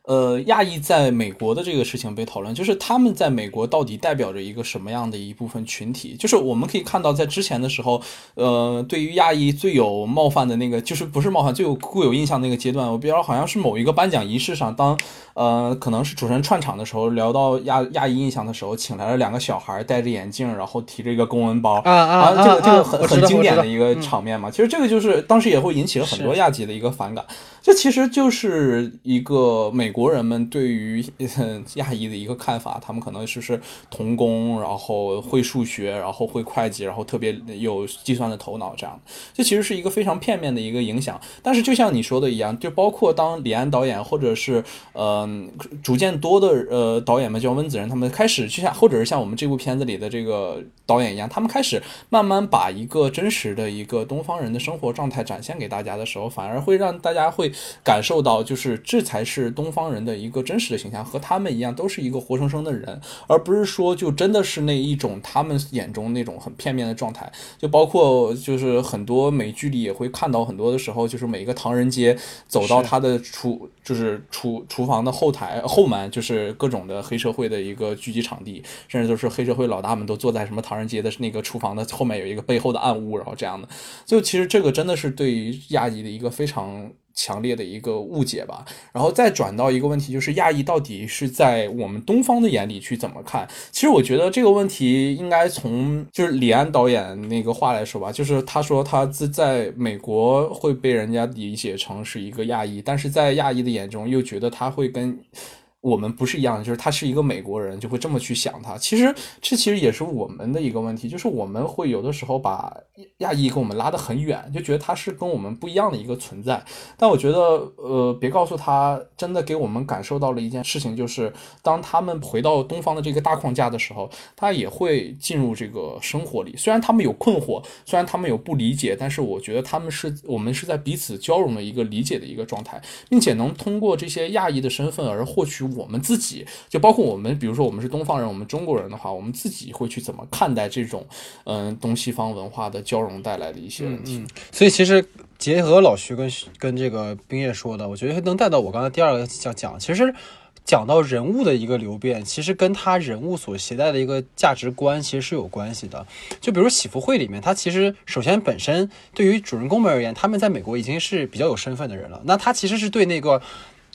呃，亚裔在美国的这个事情被讨论，就是他们在美国到底代表着一个什么样的一部分群体？就是我们可以看到，在之前的时候，呃，对于亚裔最有冒犯的那个，就是不是冒犯，最有固有印象那个阶段，我比较好像是某一个颁奖仪式上，当呃，可能是主持人串场的时候，聊到亚亚裔印象的时候，请来了两个小孩，戴着眼镜，然后提着一个公文包，啊啊，这个这个很很经典的一个场面嘛。其实这个就是当时也会引起了很多亚裔的一个反感，这其实就是一个美。美国人们对于 亚裔的一个看法，他们可能是是童工，然后会数学，然后会会计，然后特别有计算的头脑这样。这其实是一个非常片面的一个影响。但是就像你说的一样，就包括当李安导演或者是呃逐渐多的呃导演们，就像温子仁他们开始，就像或者是像我们这部片子里的这个导演一样，他们开始慢慢把一个真实的一个东方人的生活状态展现给大家的时候，反而会让大家会感受到，就是这才是东方人的一个真实的形象，和他们一样，都是一个活生生的人，而不是说就真的是那一种他们眼中那种很片面的状态。就包括就是很多美剧里也会看到，很多的时候就是每一个唐人街走到他的厨，就是厨厨房的后台后门，就是各种的黑社会的一个聚集场地，甚至都是黑社会老大们都坐在什么唐人街的那个厨房的后面有一个背后的暗屋，然后这样的。就其实这个真的是对于亚裔的一个非常强烈的一个误解吧，然后再转到一个问题，就是亚裔到底是在我们东方的眼里去怎么看？其实我觉得这个问题应该从就是李安导演那个话来说吧，就是他说他自在美国会被人家理解成是一个亚裔，但是在亚裔的眼中又觉得他会跟。我们不是一样的，就是他是一个美国人，就会这么去想他。其实这其实也是我们的一个问题，就是我们会有的时候把亚裔跟我们拉得很远，就觉得他是跟我们不一样的一个存在。但我觉得，呃，别告诉他，真的给我们感受到了一件事情，就是当他们回到东方的这个大框架的时候，他也会进入这个生活里。虽然他们有困惑，虽然他们有不理解，但是我觉得他们是我们是在彼此交融的一个理解的一个状态，并且能通过这些亚裔的身份而获取。我们自己就包括我们，比如说我们是东方人，我们中国人的话，我们自己会去怎么看待这种嗯东西方文化的交融带来的一些问题？所以其实结合老徐跟跟这个冰叶说的，我觉得能带到我刚才第二个想讲，其实讲到人物的一个流变，其实跟他人物所携带的一个价值观其实是有关系的。就比如喜福会里面，他其实首先本身对于主人公们而言，他们在美国已经是比较有身份的人了，那他其实是对那个。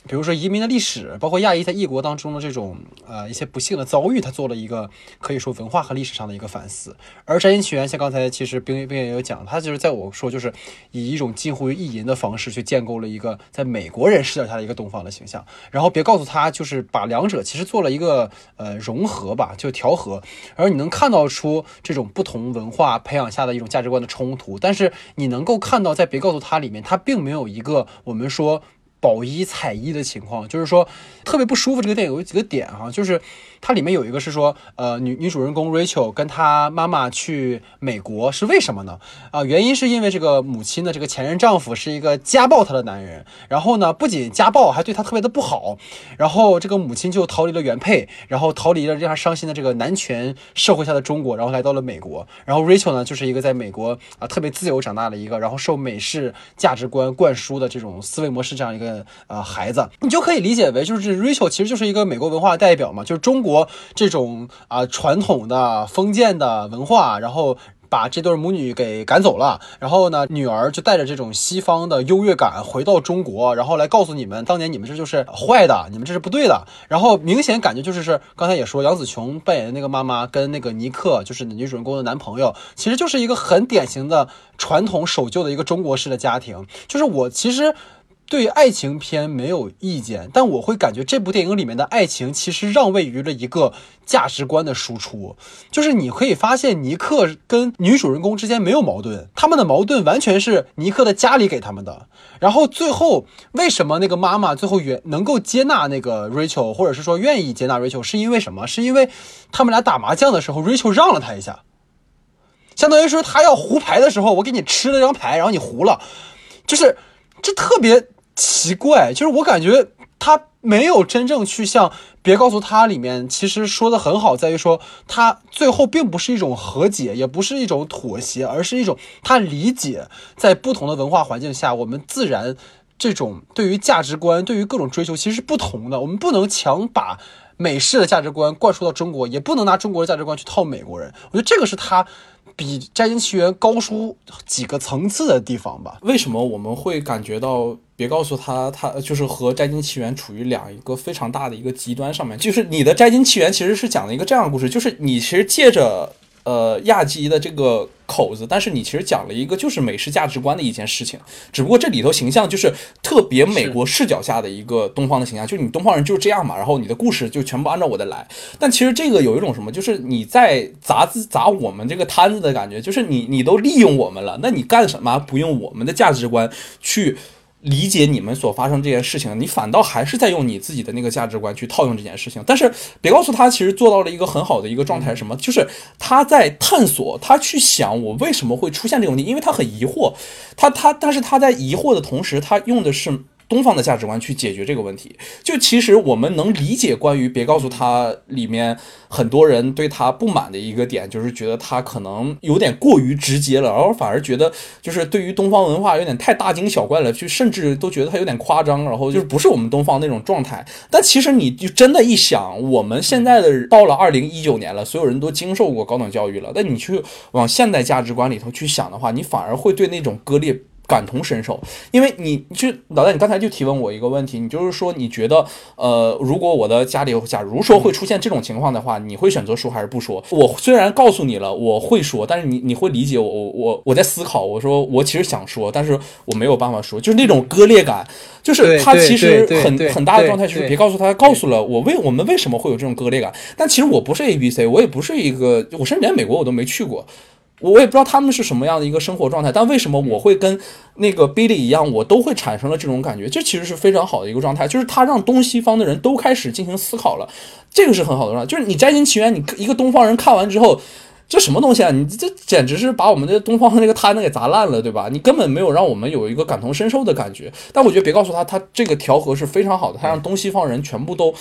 比如说移民的历史，包括亚裔在异国当中的这种呃一些不幸的遭遇，他做了一个可以说文化和历史上的一个反思。而《摘金奇缘》像刚才其实冰冰也有讲，他就是在我说就是以一种近乎于意淫的方式去建构了一个在美国人视角下的一个东方的形象。然后别告诉他，就是把两者其实做了一个呃融合吧，就调和。而你能看到出这种不同文化培养下的一种价值观的冲突，但是你能够看到在别告诉他里面，他并没有一个我们说。保一踩一的情况，就是说特别不舒服。这个电影有几个点哈，就是它里面有一个是说，呃，女女主人公 Rachel 跟她妈妈去美国是为什么呢？啊，原因是因为这个母亲的这个前任丈夫是一个家暴她的男人，然后呢，不仅家暴，还对她特别的不好，然后这个母亲就逃离了原配，然后逃离了让她伤心的这个男权社会下的中国，然后来到了美国。然后 Rachel 呢，就是一个在美国啊特别自由长大的一个，然后受美式价值观灌输的这种思维模式这样一个。呃，孩子，你就可以理解为就是 Rachel 其实就是一个美国文化的代表嘛，就是中国这种啊传统的封建的文化，然后把这对母女给赶走了，然后呢，女儿就带着这种西方的优越感回到中国，然后来告诉你们，当年你们这就是坏的，你们这是不对的。然后明显感觉就是是刚才也说杨紫琼扮演的那个妈妈跟那个尼克就是女主人公的男朋友，其实就是一个很典型的传统守旧的一个中国式的家庭。就是我其实。对爱情片没有意见，但我会感觉这部电影里面的爱情其实让位于了一个价值观的输出。就是你可以发现，尼克跟女主人公之间没有矛盾，他们的矛盾完全是尼克的家里给他们的。然后最后为什么那个妈妈最后原能够接纳那个 Rachel，或者是说愿意接纳 Rachel，是因为什么？是因为他们俩打麻将的时候，Rachel 让了他一下，相当于说他要胡牌的时候，我给你吃了张牌，然后你胡了，就是这特别。奇怪，就是我感觉他没有真正去像《别告诉他》里面其实说的很好，在于说他最后并不是一种和解，也不是一种妥协，而是一种他理解在不同的文化环境下，我们自然这种对于价值观、对于各种追求其实是不同的。我们不能强把美式的价值观灌输到中国，也不能拿中国的价值观去套美国人。我觉得这个是他。比《摘金奇缘》高出几个层次的地方吧？为什么我们会感觉到？别告诉他，他就是和《摘金奇缘》处于两一个非常大的一个极端上面。就是你的《摘金奇缘》其实是讲了一个这样的故事，就是你其实借着呃亚基的这个口子，但是你其实讲了一个就是美式价值观的一件事情，只不过这里头形象就是特别美国视角下的一个东方的形象，就是你东方人就是这样嘛，然后你的故事就全部按照我的来。但其实这个有一种什么，就是你在砸砸我们这个摊子的感觉，就是你你都利用我们了，那你干什么不用我们的价值观去？理解你们所发生这件事情，你反倒还是在用你自己的那个价值观去套用这件事情。但是别告诉他，其实做到了一个很好的一个状态是什么？就是他在探索，他去想我为什么会出现这个问题，因为他很疑惑。他他，但是他在疑惑的同时，他用的是。东方的价值观去解决这个问题，就其实我们能理解关于别告诉他里面很多人对他不满的一个点，就是觉得他可能有点过于直接了，然后反而觉得就是对于东方文化有点太大惊小怪了，就甚至都觉得他有点夸张，然后就是不是我们东方那种状态。但其实你就真的一想，我们现在的到了二零一九年了，所有人都经受过高等教育了，那你去往现代价值观里头去想的话，你反而会对那种割裂。感同身受，因为你就老大，你刚才就提问我一个问题，你就是说你觉得，呃，如果我的家里，假如说会出现这种情况的话，你会选择说还是不说？我虽然告诉你了我会说，但是你你会理解我，我我我在思考，我说我其实想说，但是我没有办法说，就是那种割裂感，就是他其实很很大的状态，就是别告诉他，告诉了我为我们为什么会有这种割裂感，但其实我不是 A B C，我也不是一个，我甚至连美国我都没去过。我也不知道他们是什么样的一个生活状态，但为什么我会跟那个 Billy 一样，我都会产生了这种感觉？这其实是非常好的一个状态，就是他让东西方的人都开始进行思考了，这个是很好的状态。就是你《摘星奇缘》，你一个东方人看完之后，这什么东西啊？你这简直是把我们的东方的那个摊子给砸烂了，对吧？你根本没有让我们有一个感同身受的感觉。但我觉得别告诉他，他这个调和是非常好的，他让东西方人全部都。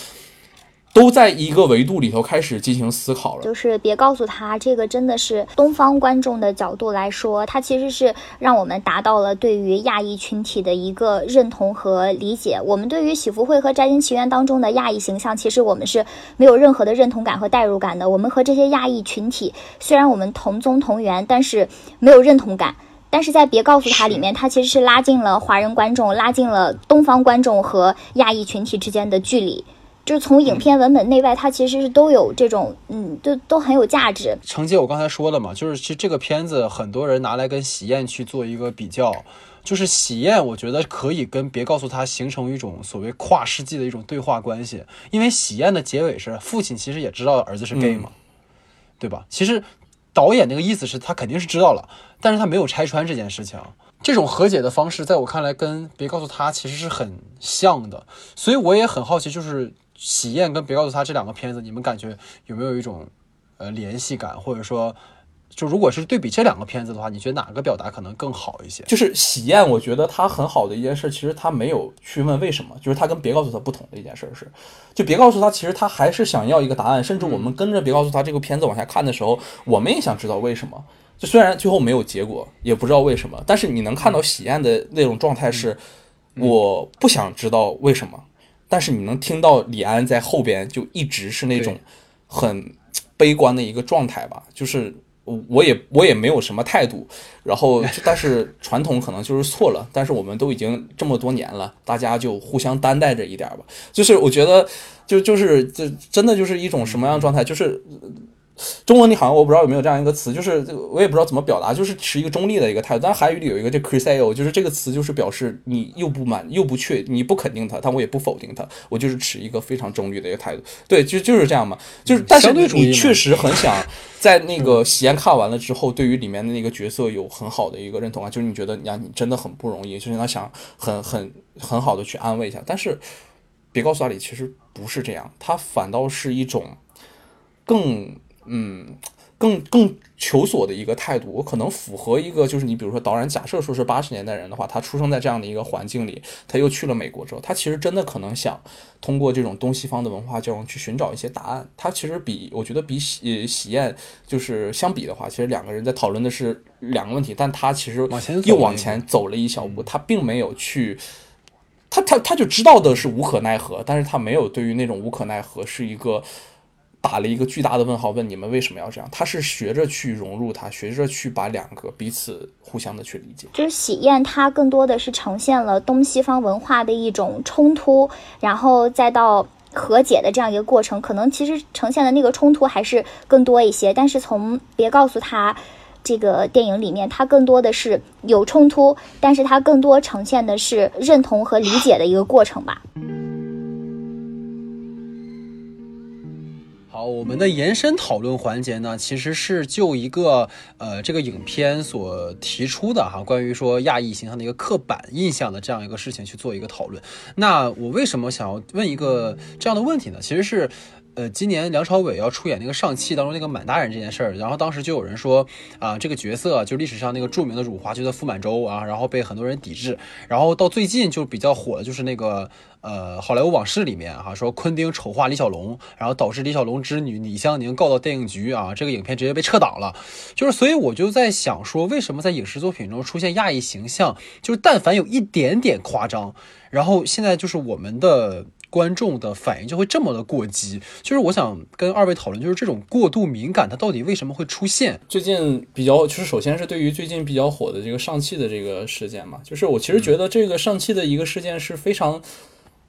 都在一个维度里头开始进行思考了，就是别告诉他这个真的是东方观众的角度来说，它其实是让我们达到了对于亚裔群体的一个认同和理解。我们对于喜福会和摘金奇缘当中的亚裔形象，其实我们是没有任何的认同感和代入感的。我们和这些亚裔群体虽然我们同宗同源，但是没有认同感。但是在别告诉他里面，他其实是拉近了华人观众、拉近了东方观众和亚裔群体之间的距离。就是从影片文本内外，它其实是都有这种，嗯，都都很有价值。承接我刚才说的嘛，就是其实这个片子很多人拿来跟《喜宴》去做一个比较，就是《喜宴》，我觉得可以跟别告诉他形成一种所谓跨世纪的一种对话关系，因为《喜宴》的结尾是父亲其实也知道儿子是 gay 嘛，对吧？其实导演那个意思是他肯定是知道了，但是他没有拆穿这件事情。这种和解的方式，在我看来跟别告诉他其实是很像的，所以我也很好奇，就是。喜宴跟别告诉他这两个片子，你们感觉有没有一种呃联系感，或者说，就如果是对比这两个片子的话，你觉得哪个表达可能更好一些？就是喜宴，我觉得他很好的一件事，其实他没有去问为什么，就是他跟别告诉他不同的一件事是，就别告诉他，其实他还是想要一个答案，甚至我们跟着别告诉他这个片子往下看的时候，我们也想知道为什么。就虽然最后没有结果，也不知道为什么，但是你能看到喜宴的那种状态是，我不想知道为什么。但是你能听到李安在后边就一直是那种很悲观的一个状态吧？就是我也我也没有什么态度，然后但是传统可能就是错了，但是我们都已经这么多年了，大家就互相担待着一点吧。就是我觉得就就是这真的就是一种什么样的状态？就是。中文里好像我不知道有没有这样一个词，就是我也不知道怎么表达，就是持一个中立的一个态度。但韩语里有一个叫 c r i s a l 就是这个词就是表示你又不满又不确，你不肯定他，但我也不否定他，我就是持一个非常中立的一个态度。对，就就是这样嘛。就是，但是你确实很想在那个喜宴看完了之后，对于里面的那个角色有很好的一个认同啊，就是你觉得呀，你真的很不容易，就是他想很很很好的去安慰一下。但是别告诉阿里，其实不是这样，他反倒是一种更。嗯，更更求索的一个态度，我可能符合一个，就是你比如说导演，假设说是八十年代人的话，他出生在这样的一个环境里，他又去了美国之后，他其实真的可能想通过这种东西方的文化交融去寻找一些答案。他其实比我觉得比喜喜宴就是相比的话，其实两个人在讨论的是两个问题，但他其实又往前走了一小步，他并没有去，他他他就知道的是无可奈何，但是他没有对于那种无可奈何是一个。打了一个巨大的问号，问你们为什么要这样？他是学着去融入他，学着去把两个彼此互相的去理解。就是喜宴，它更多的是呈现了东西方文化的一种冲突，然后再到和解的这样一个过程，可能其实呈现的那个冲突还是更多一些。但是从别告诉他这个电影里面，它更多的是有冲突，但是它更多呈现的是认同和理解的一个过程吧。我们的延伸讨论环节呢，其实是就一个呃这个影片所提出的哈，关于说亚裔形象的一个刻板印象的这样一个事情去做一个讨论。那我为什么想要问一个这样的问题呢？其实是。呃，今年梁朝伟要出演那个上汽当中那个满大人这件事儿，然后当时就有人说啊，这个角色就历史上那个著名的辱华就在傅满洲啊，然后被很多人抵制，然后到最近就比较火的就是那个呃《好莱坞往事》里面哈，说昆汀丑化李小龙，然后导致李小龙之女李香凝告到电影局啊，这个影片直接被撤档了。就是所以我就在想说，为什么在影视作品中出现亚裔形象，就是但凡有一点点夸张，然后现在就是我们的。观众的反应就会这么的过激，就是我想跟二位讨论，就是这种过度敏感，它到底为什么会出现？最近比较，就是首先是对于最近比较火的这个上汽的这个事件嘛，就是我其实觉得这个上汽的一个事件是非常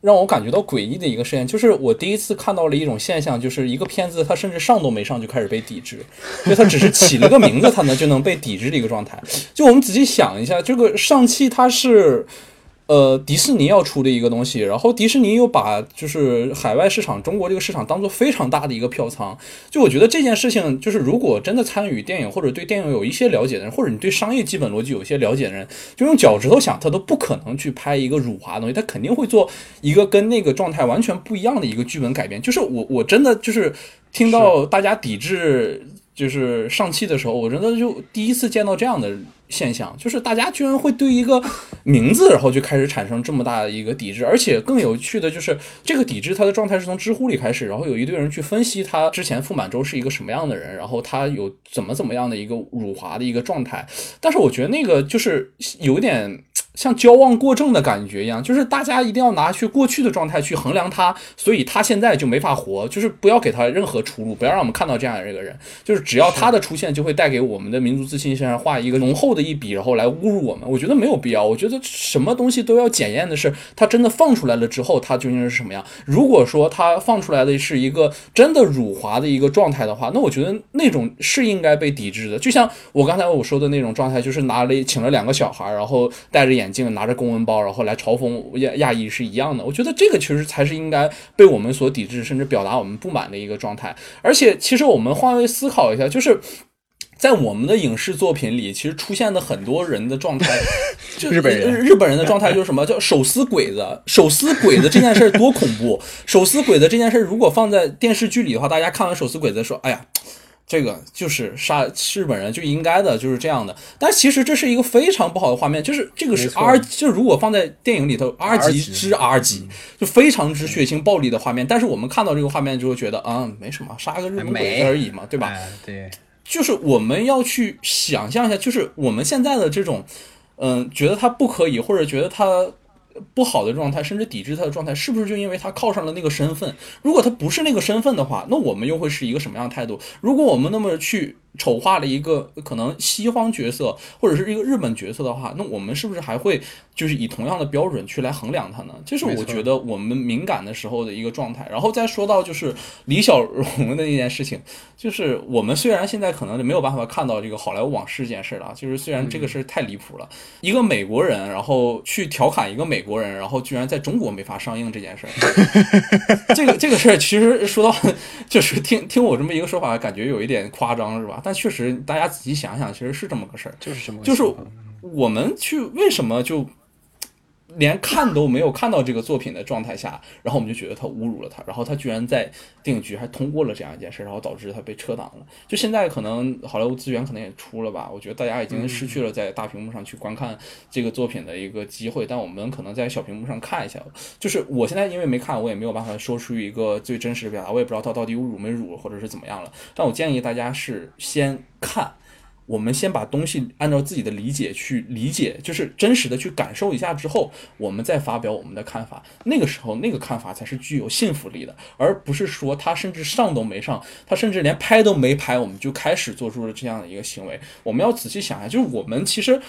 让我感觉到诡异的一个事件，就是我第一次看到了一种现象，就是一个片子它甚至上都没上就开始被抵制，就它只是起了个名字，它呢就能被抵制的一个状态。就我们仔细想一下，这个上汽它是。呃，迪士尼要出的一个东西，然后迪士尼又把就是海外市场、中国这个市场当做非常大的一个票仓。就我觉得这件事情，就是如果真的参与电影或者对电影有一些了解的人，或者你对商业基本逻辑有一些了解的人，就用脚趾头想，他都不可能去拍一个辱华的东西，他肯定会做一个跟那个状态完全不一样的一个剧本改编。就是我我真的就是听到大家抵制就是上汽的时候，我真的就第一次见到这样的。现象就是大家居然会对一个名字，然后就开始产生这么大的一个抵制，而且更有趣的就是这个抵制它的状态是从知乎里开始，然后有一堆人去分析他之前傅满洲是一个什么样的人，然后他有怎么怎么样的一个辱华的一个状态，但是我觉得那个就是有点。像交往过正的感觉一样，就是大家一定要拿去过去的状态去衡量他，所以他现在就没法活，就是不要给他任何出路，不要让我们看到这样的一个人，就是只要他的出现就会带给我们的民族自信身上画一个浓厚的一笔，然后来侮辱我们。我觉得没有必要，我觉得什么东西都要检验的是他真的放出来了之后，他究竟是什么样。如果说他放出来的是一个真的辱华的一个状态的话，那我觉得那种是应该被抵制的。就像我刚才我说的那种状态，就是拿了请了两个小孩，然后戴着眼。眼镜拿着公文包，然后来嘲讽亚亚裔是一样的。我觉得这个其实才是应该被我们所抵制，甚至表达我们不满的一个状态。而且，其实我们换位思考一下，就是在我们的影视作品里，其实出现的很多人的状态，就日本人日本人的状态就是什么叫手撕鬼子？手撕鬼子这件事多恐怖！手撕鬼子这件事如果放在电视剧里的话，大家看完手撕鬼子说：“哎呀。”这个就是杀日本人就应该的，就是这样的。但其实这是一个非常不好的画面，就是这个是 R，就如果放在电影里头，R 级之 R 级，就非常之血腥暴力的画面。但是我们看到这个画面就会觉得啊，没什么，杀个日本鬼子而已嘛，对吧？对，就是我们要去想象一下，就是我们现在的这种，嗯，觉得他不可以，或者觉得他。不好的状态，甚至抵制他的状态，是不是就因为他靠上了那个身份？如果他不是那个身份的话，那我们又会是一个什么样的态度？如果我们那么去。丑化了一个可能西方角色或者是一个日本角色的话，那我们是不是还会就是以同样的标准去来衡量他呢？这是我觉得我们敏感的时候的一个状态。然后再说到就是李小龙的那件事情，就是我们虽然现在可能没有办法看到这个好莱坞往事这件事了，就是虽然这个事太离谱了，一个美国人然后去调侃一个美国人，然后居然在中国没法上映这件事，这个这个事儿其实说到就是听听我这么一个说法，感觉有一点夸张，是吧？但确实，大家仔细想想，其实是这么个事儿，就是什么？就是我们去为什么就？连看都没有看到这个作品的状态下，然后我们就觉得他侮辱了他，然后他居然在电影局还通过了这样一件事，然后导致他被撤档了。就现在可能好莱坞资源可能也出了吧，我觉得大家已经失去了在大屏幕上去观看这个作品的一个机会，但我们可能在小屏幕上看一下。就是我现在因为没看，我也没有办法说出一个最真实的表达，我也不知道他到底侮辱没辱，或者是怎么样了。但我建议大家是先看。我们先把东西按照自己的理解去理解，就是真实的去感受一下之后，我们再发表我们的看法。那个时候，那个看法才是具有信服力的，而不是说他甚至上都没上，他甚至连拍都没拍，我们就开始做出了这样的一个行为。我们要仔细想一下，就是我们其实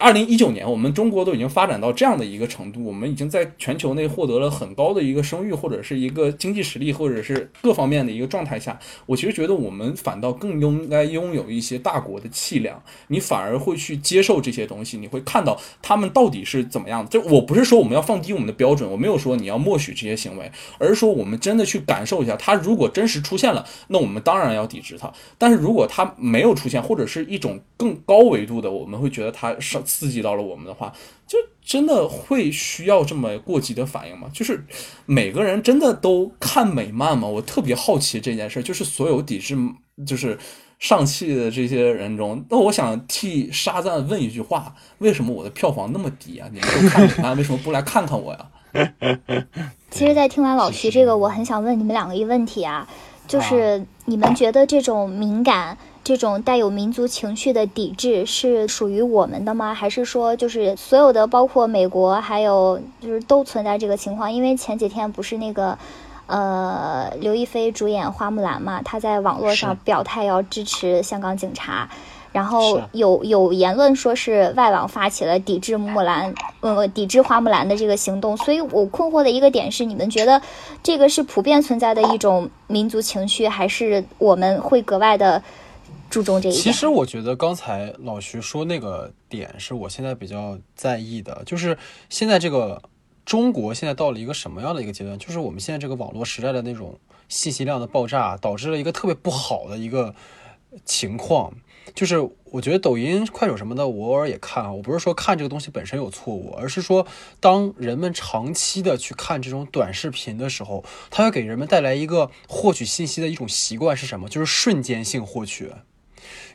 二零一九年，我们中国都已经发展到这样的一个程度，我们已经在全球内获得了很高的一个声誉，或者是一个经济实力，或者是各方面的一个状态下，我其实觉得我们反倒更应该拥有一些大国的气量，你反而会去接受这些东西，你会看到他们到底是怎么样的。就我不是说我们要放低我们的标准，我没有说你要默许这些行为，而是说我们真的去感受一下，他如果真实出现了，那我们当然要抵制他；但是如果他没有出现，或者是一种更高维度的，我们会觉得他是。刺激到了我们的话，就真的会需要这么过激的反应吗？就是每个人真的都看美漫吗？我特别好奇这件事。就是所有抵制就是上汽的这些人中，那我想替沙赞问一句话：为什么我的票房那么低啊？你们都看美漫，为什么不来看看我呀？其实，在听完老徐这个，我很想问你们两个一个问题啊，就是你们觉得这种敏感？这种带有民族情绪的抵制是属于我们的吗？还是说，就是所有的，包括美国，还有就是都存在这个情况？因为前几天不是那个，呃，刘亦菲主演《花木兰》嘛，她在网络上表态要支持香港警察，然后有有言论说是外网发起了抵制木兰，呃，抵制花木兰的这个行动。所以我困惑的一个点是，你们觉得这个是普遍存在的一种民族情绪，还是我们会格外的？注重这一点。其实我觉得刚才老徐说那个点是我现在比较在意的，就是现在这个中国现在到了一个什么样的一个阶段？就是我们现在这个网络时代的那种信息量的爆炸，导致了一个特别不好的一个情况。就是我觉得抖音、快手什么的，我偶尔也看啊。我不是说看这个东西本身有错误，而是说当人们长期的去看这种短视频的时候，它会给人们带来一个获取信息的一种习惯是什么？就是瞬间性获取。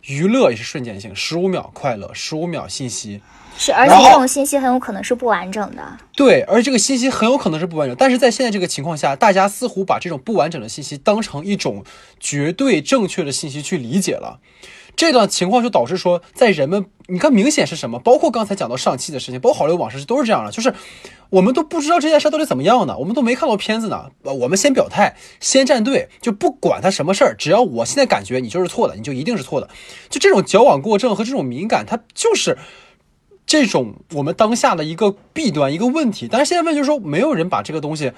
娱乐也是瞬间性，十五秒快乐，十五秒信息，是，而且这种信息很有可能是不完整的。对，而这个信息很有可能是不完整，但是在现在这个情况下，大家似乎把这种不完整的信息当成一种绝对正确的信息去理解了。这段情况就导致说，在人们，你看明显是什么？包括刚才讲到上汽的事情，包括好莱坞往事都是这样的，就是我们都不知道这件事到底怎么样呢？我们都没看到片子呢。我们先表态，先站队，就不管他什么事儿，只要我现在感觉你就是错的，你就一定是错的。就这种矫枉过正和这种敏感，它就是这种我们当下的一个弊端，一个问题。但是现在问就是说，没有人把这个东西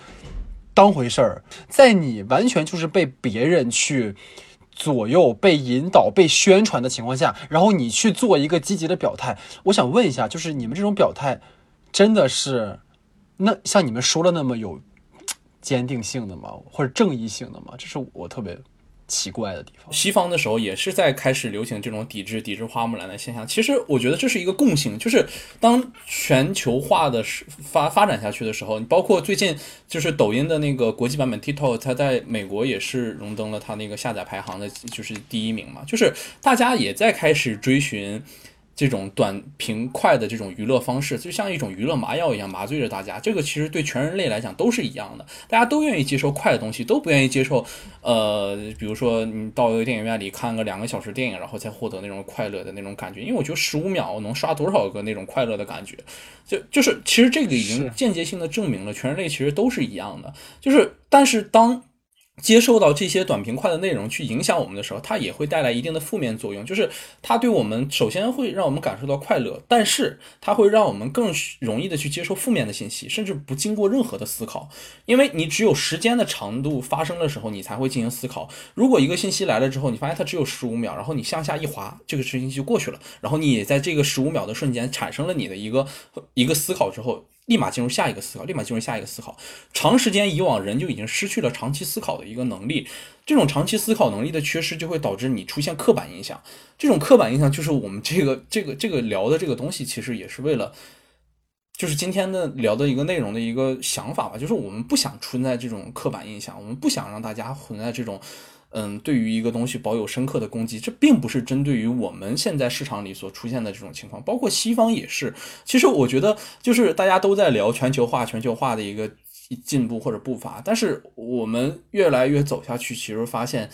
当回事儿，在你完全就是被别人去。左右被引导、被宣传的情况下，然后你去做一个积极的表态，我想问一下，就是你们这种表态，真的是那像你们说的那么有坚定性的吗？或者正义性的吗？这是我特别。奇怪的地方，西方的时候也是在开始流行这种抵制、抵制花木兰的现象。其实我觉得这是一个共性，就是当全球化的发发展下去的时候，包括最近就是抖音的那个国际版本 TikTok，它在美国也是荣登了它那个下载排行的，就是第一名嘛。就是大家也在开始追寻。这种短平快的这种娱乐方式，就像一种娱乐麻药一样，麻醉着大家。这个其实对全人类来讲都是一样的，大家都愿意接受快的东西，都不愿意接受，呃，比如说你到一个电影院里看个两个小时电影，然后再获得那种快乐的那种感觉。因为我觉得十五秒能刷多少个那种快乐的感觉，就就是其实这个已经间接性的证明了全人类其实都是一样的。就是但是当。接受到这些短平快的内容去影响我们的时候，它也会带来一定的负面作用。就是它对我们首先会让我们感受到快乐，但是它会让我们更容易的去接受负面的信息，甚至不经过任何的思考。因为你只有时间的长度发生的时候，你才会进行思考。如果一个信息来了之后，你发现它只有十五秒，然后你向下一滑，这个事情就过去了。然后你也在这个十五秒的瞬间产生了你的一个一个思考之后。立马进入下一个思考，立马进入下一个思考。长时间以往，人就已经失去了长期思考的一个能力。这种长期思考能力的缺失，就会导致你出现刻板印象。这种刻板印象，就是我们这个 这个这个聊的这个东西，其实也是为了，就是今天的聊的一个内容的一个想法吧。就是我们不想存在这种刻板印象，我们不想让大家存在这种。嗯，对于一个东西保有深刻的攻击，这并不是针对于我们现在市场里所出现的这种情况，包括西方也是。其实我觉得，就是大家都在聊全球化、全球化的一个进步或者步伐，但是我们越来越走下去，其实发现。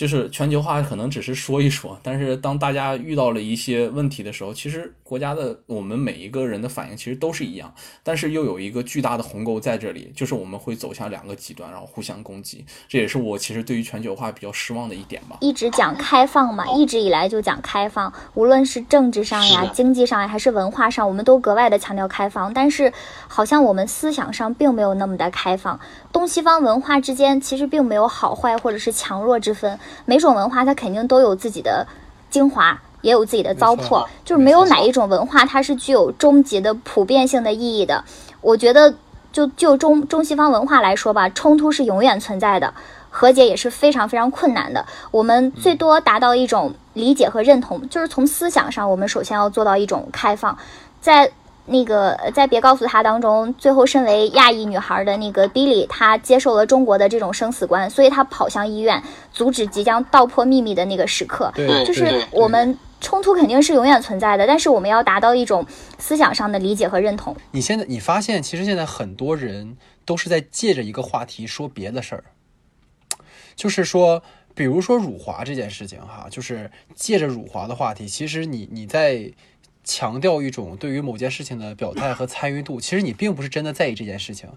就是全球化可能只是说一说，但是当大家遇到了一些问题的时候，其实国家的我们每一个人的反应其实都是一样，但是又有一个巨大的鸿沟在这里，就是我们会走向两个极端，然后互相攻击。这也是我其实对于全球化比较失望的一点吧。一直讲开放嘛，一直以来就讲开放，无论是政治上呀、经济上呀，还是文化上，我们都格外的强调开放。但是好像我们思想上并没有那么的开放。东西方文化之间其实并没有好坏或者是强弱之分，每种文化它肯定都有自己的精华，也有自己的糟粕，就是没有哪一种文化它是具有终极的普遍性的意义的。我觉得，就就中中西方文化来说吧，冲突是永远存在的，和解也是非常非常困难的。我们最多达到一种理解和认同，就是从思想上，我们首先要做到一种开放，在。那个在别告诉他当中，最后身为亚裔女孩的那个 Billy，她接受了中国的这种生死观，所以她跑向医院，阻止即将道破秘密的那个时刻。对，就是我们冲突肯定是永远存在的，但是我们要达到一种思想上的理解和认同。你现在你发现，其实现在很多人都是在借着一个话题说别的事儿，就是说，比如说辱华这件事情，哈，就是借着辱华的话题，其实你你在。强调一种对于某件事情的表态和参与度，其实你并不是真的在意这件事情。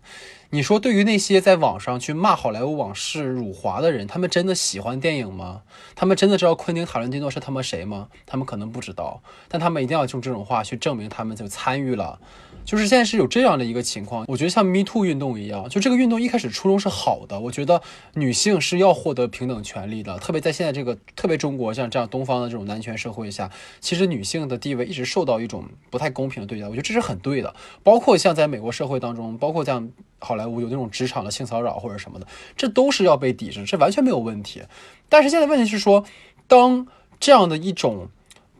你说，对于那些在网上去骂好莱坞往事、辱华的人，他们真的喜欢电影吗？他们真的知道昆汀·塔伦蒂诺是他们谁吗？他们可能不知道，但他们一定要用这种话去证明他们就参与了。就是现在是有这样的一个情况，我觉得像 Me Too 运动一样，就这个运动一开始初衷是好的，我觉得女性是要获得平等权利的，特别在现在这个特别中国像这样东方的这种男权社会下，其实女性的地位一直受到一种不太公平的对待，我觉得这是很对的。包括像在美国社会当中，包括像好莱坞有那种职场的性骚扰或者什么的，这都是要被抵制，这完全没有问题。但是现在问题是说，当这样的一种。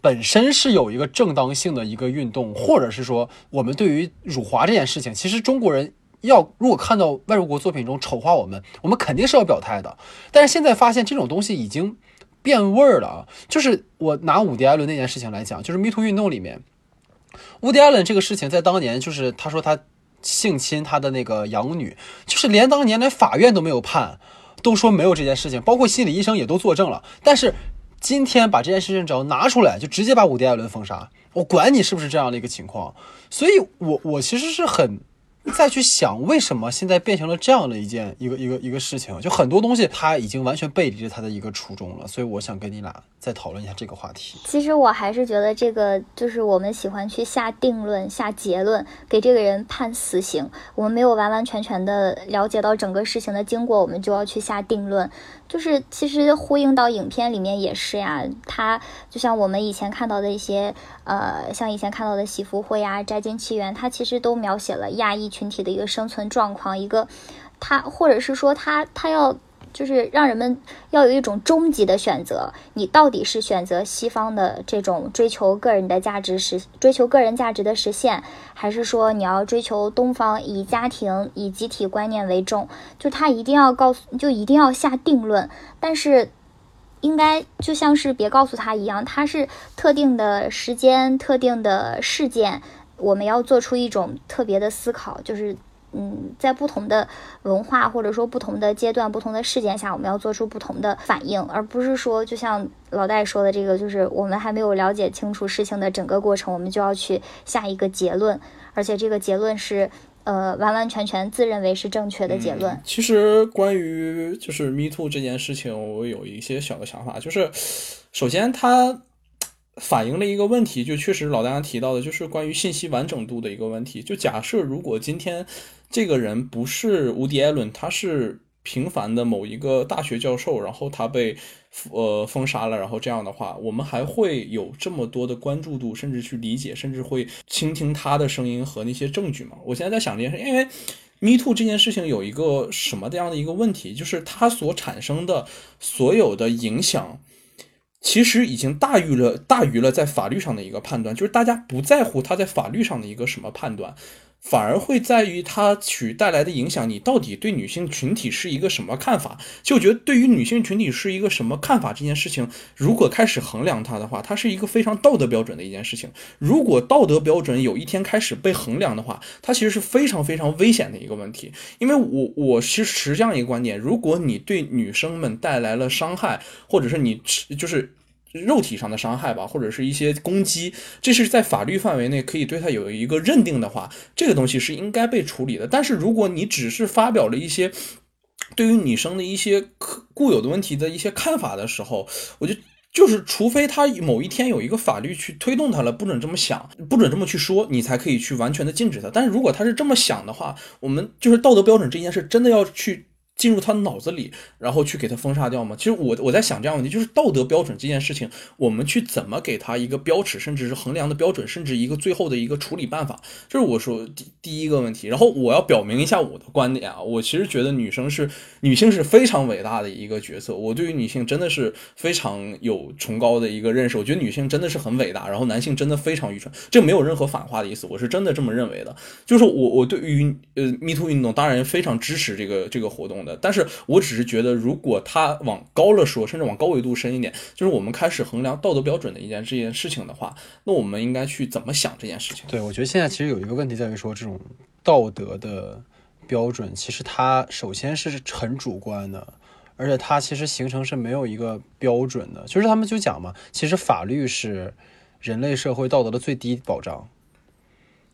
本身是有一个正当性的一个运动，或者是说，我们对于辱华这件事情，其实中国人要如果看到外国作品中丑化我们，我们肯定是要表态的。但是现在发现这种东西已经变味儿了啊！就是我拿伍迪·艾伦那件事情来讲，就是 Me Too 运动里面，伍迪·艾伦这个事情在当年就是他说他性侵他的那个养女，就是连当年连法院都没有判，都说没有这件事情，包括心理医生也都作证了，但是。今天把这件事情只要拿出来，就直接把伍迪·艾伦封杀，我管你是不是这样的一个情况。所以，我我其实是很再去想，为什么现在变成了这样的一件一个一个一个事情，就很多东西他已经完全背离了他的一个初衷了。所以，我想跟你俩。再讨论一下这个话题。其实我还是觉得这个就是我们喜欢去下定论、下结论，给这个人判死刑。我们没有完完全全的了解到整个事情的经过，我们就要去下定论。就是其实呼应到影片里面也是呀，他就像我们以前看到的一些，呃，像以前看到的《喜福会》呀，《摘金奇缘》，它其实都描写了亚裔群体的一个生存状况，一个他或者是说他他要。就是让人们要有一种终极的选择，你到底是选择西方的这种追求个人的价值实追求个人价值的实现，还是说你要追求东方以家庭以集体观念为重？就他一定要告诉，就一定要下定论。但是，应该就像是别告诉他一样，他是特定的时间、特定的事件，我们要做出一种特别的思考，就是。嗯，在不同的文化或者说不同的阶段、不同的事件下，我们要做出不同的反应，而不是说就像老戴说的这个，就是我们还没有了解清楚事情的整个过程，我们就要去下一个结论，而且这个结论是呃完完全全自认为是正确的结论。其实关于就是 Me Too 这件事情，我有一些小的想法，就是首先它。反映了一个问题，就确实老大家提到的，就是关于信息完整度的一个问题。就假设如果今天这个人不是乌迪·艾伦，他是平凡的某一个大学教授，然后他被呃封杀了，然后这样的话，我们还会有这么多的关注度，甚至去理解，甚至会倾听他的声音和那些证据吗？我现在在想这件事，因为 Me Too 这件事情有一个什么这样的一个问题，就是它所产生的所有的影响。其实已经大于了大于了在法律上的一个判断，就是大家不在乎他在法律上的一个什么判断，反而会在于它取带来的影响，你到底对女性群体是一个什么看法？就觉得对于女性群体是一个什么看法这件事情，如果开始衡量它的话，它是一个非常道德标准的一件事情。如果道德标准有一天开始被衡量的话，它其实是非常非常危险的一个问题。因为我我其实持这样一个观点：如果你对女生们带来了伤害，或者是你就是。肉体上的伤害吧，或者是一些攻击，这是在法律范围内可以对他有一个认定的话，这个东西是应该被处理的。但是如果你只是发表了一些对于女生的一些固有的问题的一些看法的时候，我就就是除非他某一天有一个法律去推动他了，不准这么想，不准这么去说，你才可以去完全的禁止他。但是如果他是这么想的话，我们就是道德标准这件事真的要去。进入他脑子里，然后去给他封杀掉吗？其实我我在想这样问题，就是道德标准这件事情，我们去怎么给他一个标尺，甚至是衡量的标准，甚至一个最后的一个处理办法，这是我说第第一个问题。然后我要表明一下我的观点啊，我其实觉得女生是女性是非常伟大的一个角色，我对于女性真的是非常有崇高的一个认识。我觉得女性真的是很伟大，然后男性真的非常愚蠢，这没有任何反话的意思，我是真的这么认为的。就是我我对于呃 Me Too 运动当然非常支持这个这个活动的。但是我只是觉得，如果他往高了说，甚至往高维度深一点，就是我们开始衡量道德标准的一件这件事情的话，那我们应该去怎么想这件事情？对，我觉得现在其实有一个问题在于说，这种道德的标准，其实它首先是很主观的，而且它其实形成是没有一个标准的。就是他们就讲嘛，其实法律是人类社会道德的最低保障。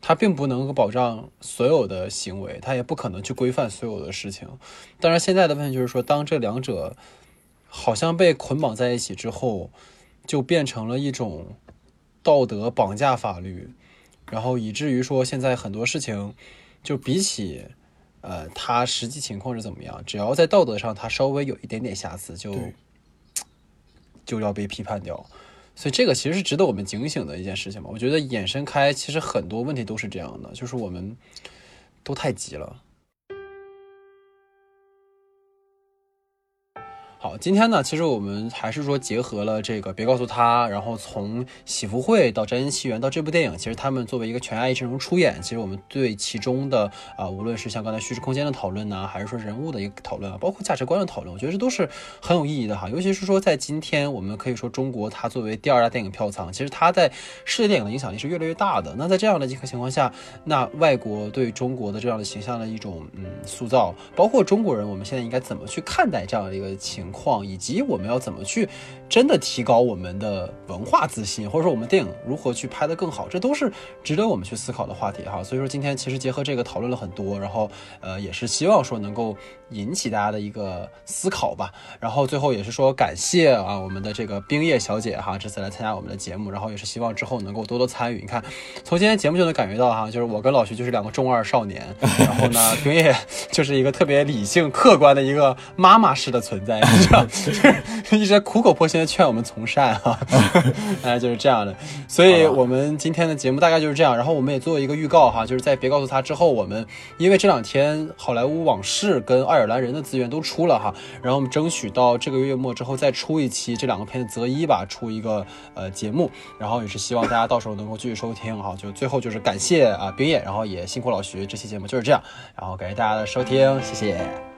它并不能够保障所有的行为，它也不可能去规范所有的事情。当然，现在的问题就是说，当这两者好像被捆绑在一起之后，就变成了一种道德绑架法律，然后以至于说现在很多事情，就比起呃它实际情况是怎么样，只要在道德上它稍微有一点点瑕疵，就就要被批判掉。所以这个其实是值得我们警醒的一件事情吧？我觉得延伸开，其实很多问题都是这样的，就是我们都太急了。好，今天呢，其实我们还是说结合了这个，别告诉他，然后从喜福会到《摘金奇缘》到这部电影，其实他们作为一个全爱阵容出演，其实我们对其中的啊，无论是像刚才叙事空间的讨论呢，还是说人物的一个讨论啊，包括价值观的讨论，我觉得这都是很有意义的哈。尤其是说在今天，我们可以说中国它作为第二大电影票仓，其实它在世界电影的影响力是越来越大的。那在这样的一个情况下，那外国对中国的这样的形象的一种嗯塑造，包括中国人，我们现在应该怎么去看待这样的一个情？况以及我们要怎么去真的提高我们的文化自信，或者说我们电影如何去拍得更好，这都是值得我们去思考的话题哈。所以说今天其实结合这个讨论了很多，然后呃也是希望说能够引起大家的一个思考吧。然后最后也是说感谢啊我们的这个冰叶小姐哈这次来参加我们的节目，然后也是希望之后能够多多参与。你看从今天节目就能感觉到哈，就是我跟老徐就是两个中二少年，然后呢冰叶就是一个特别理性客观的一个妈妈式的存在。你知道，就是一直在苦口婆心的劝我们从善哈，哎，就是这样的。所以，我们今天的节目大概就是这样。然后，我们也做一个预告哈，就是在别告诉他之后，我们因为这两天《好莱坞往事》跟《爱尔兰人》的资源都出了哈，然后我们争取到这个月末之后再出一期这两个片子择一吧，出一个呃节目。然后也是希望大家到时候能够继续收听哈。就最后就是感谢啊冰叶，然后也辛苦老徐，这期节目就是这样。然后感谢大家的收听，谢谢。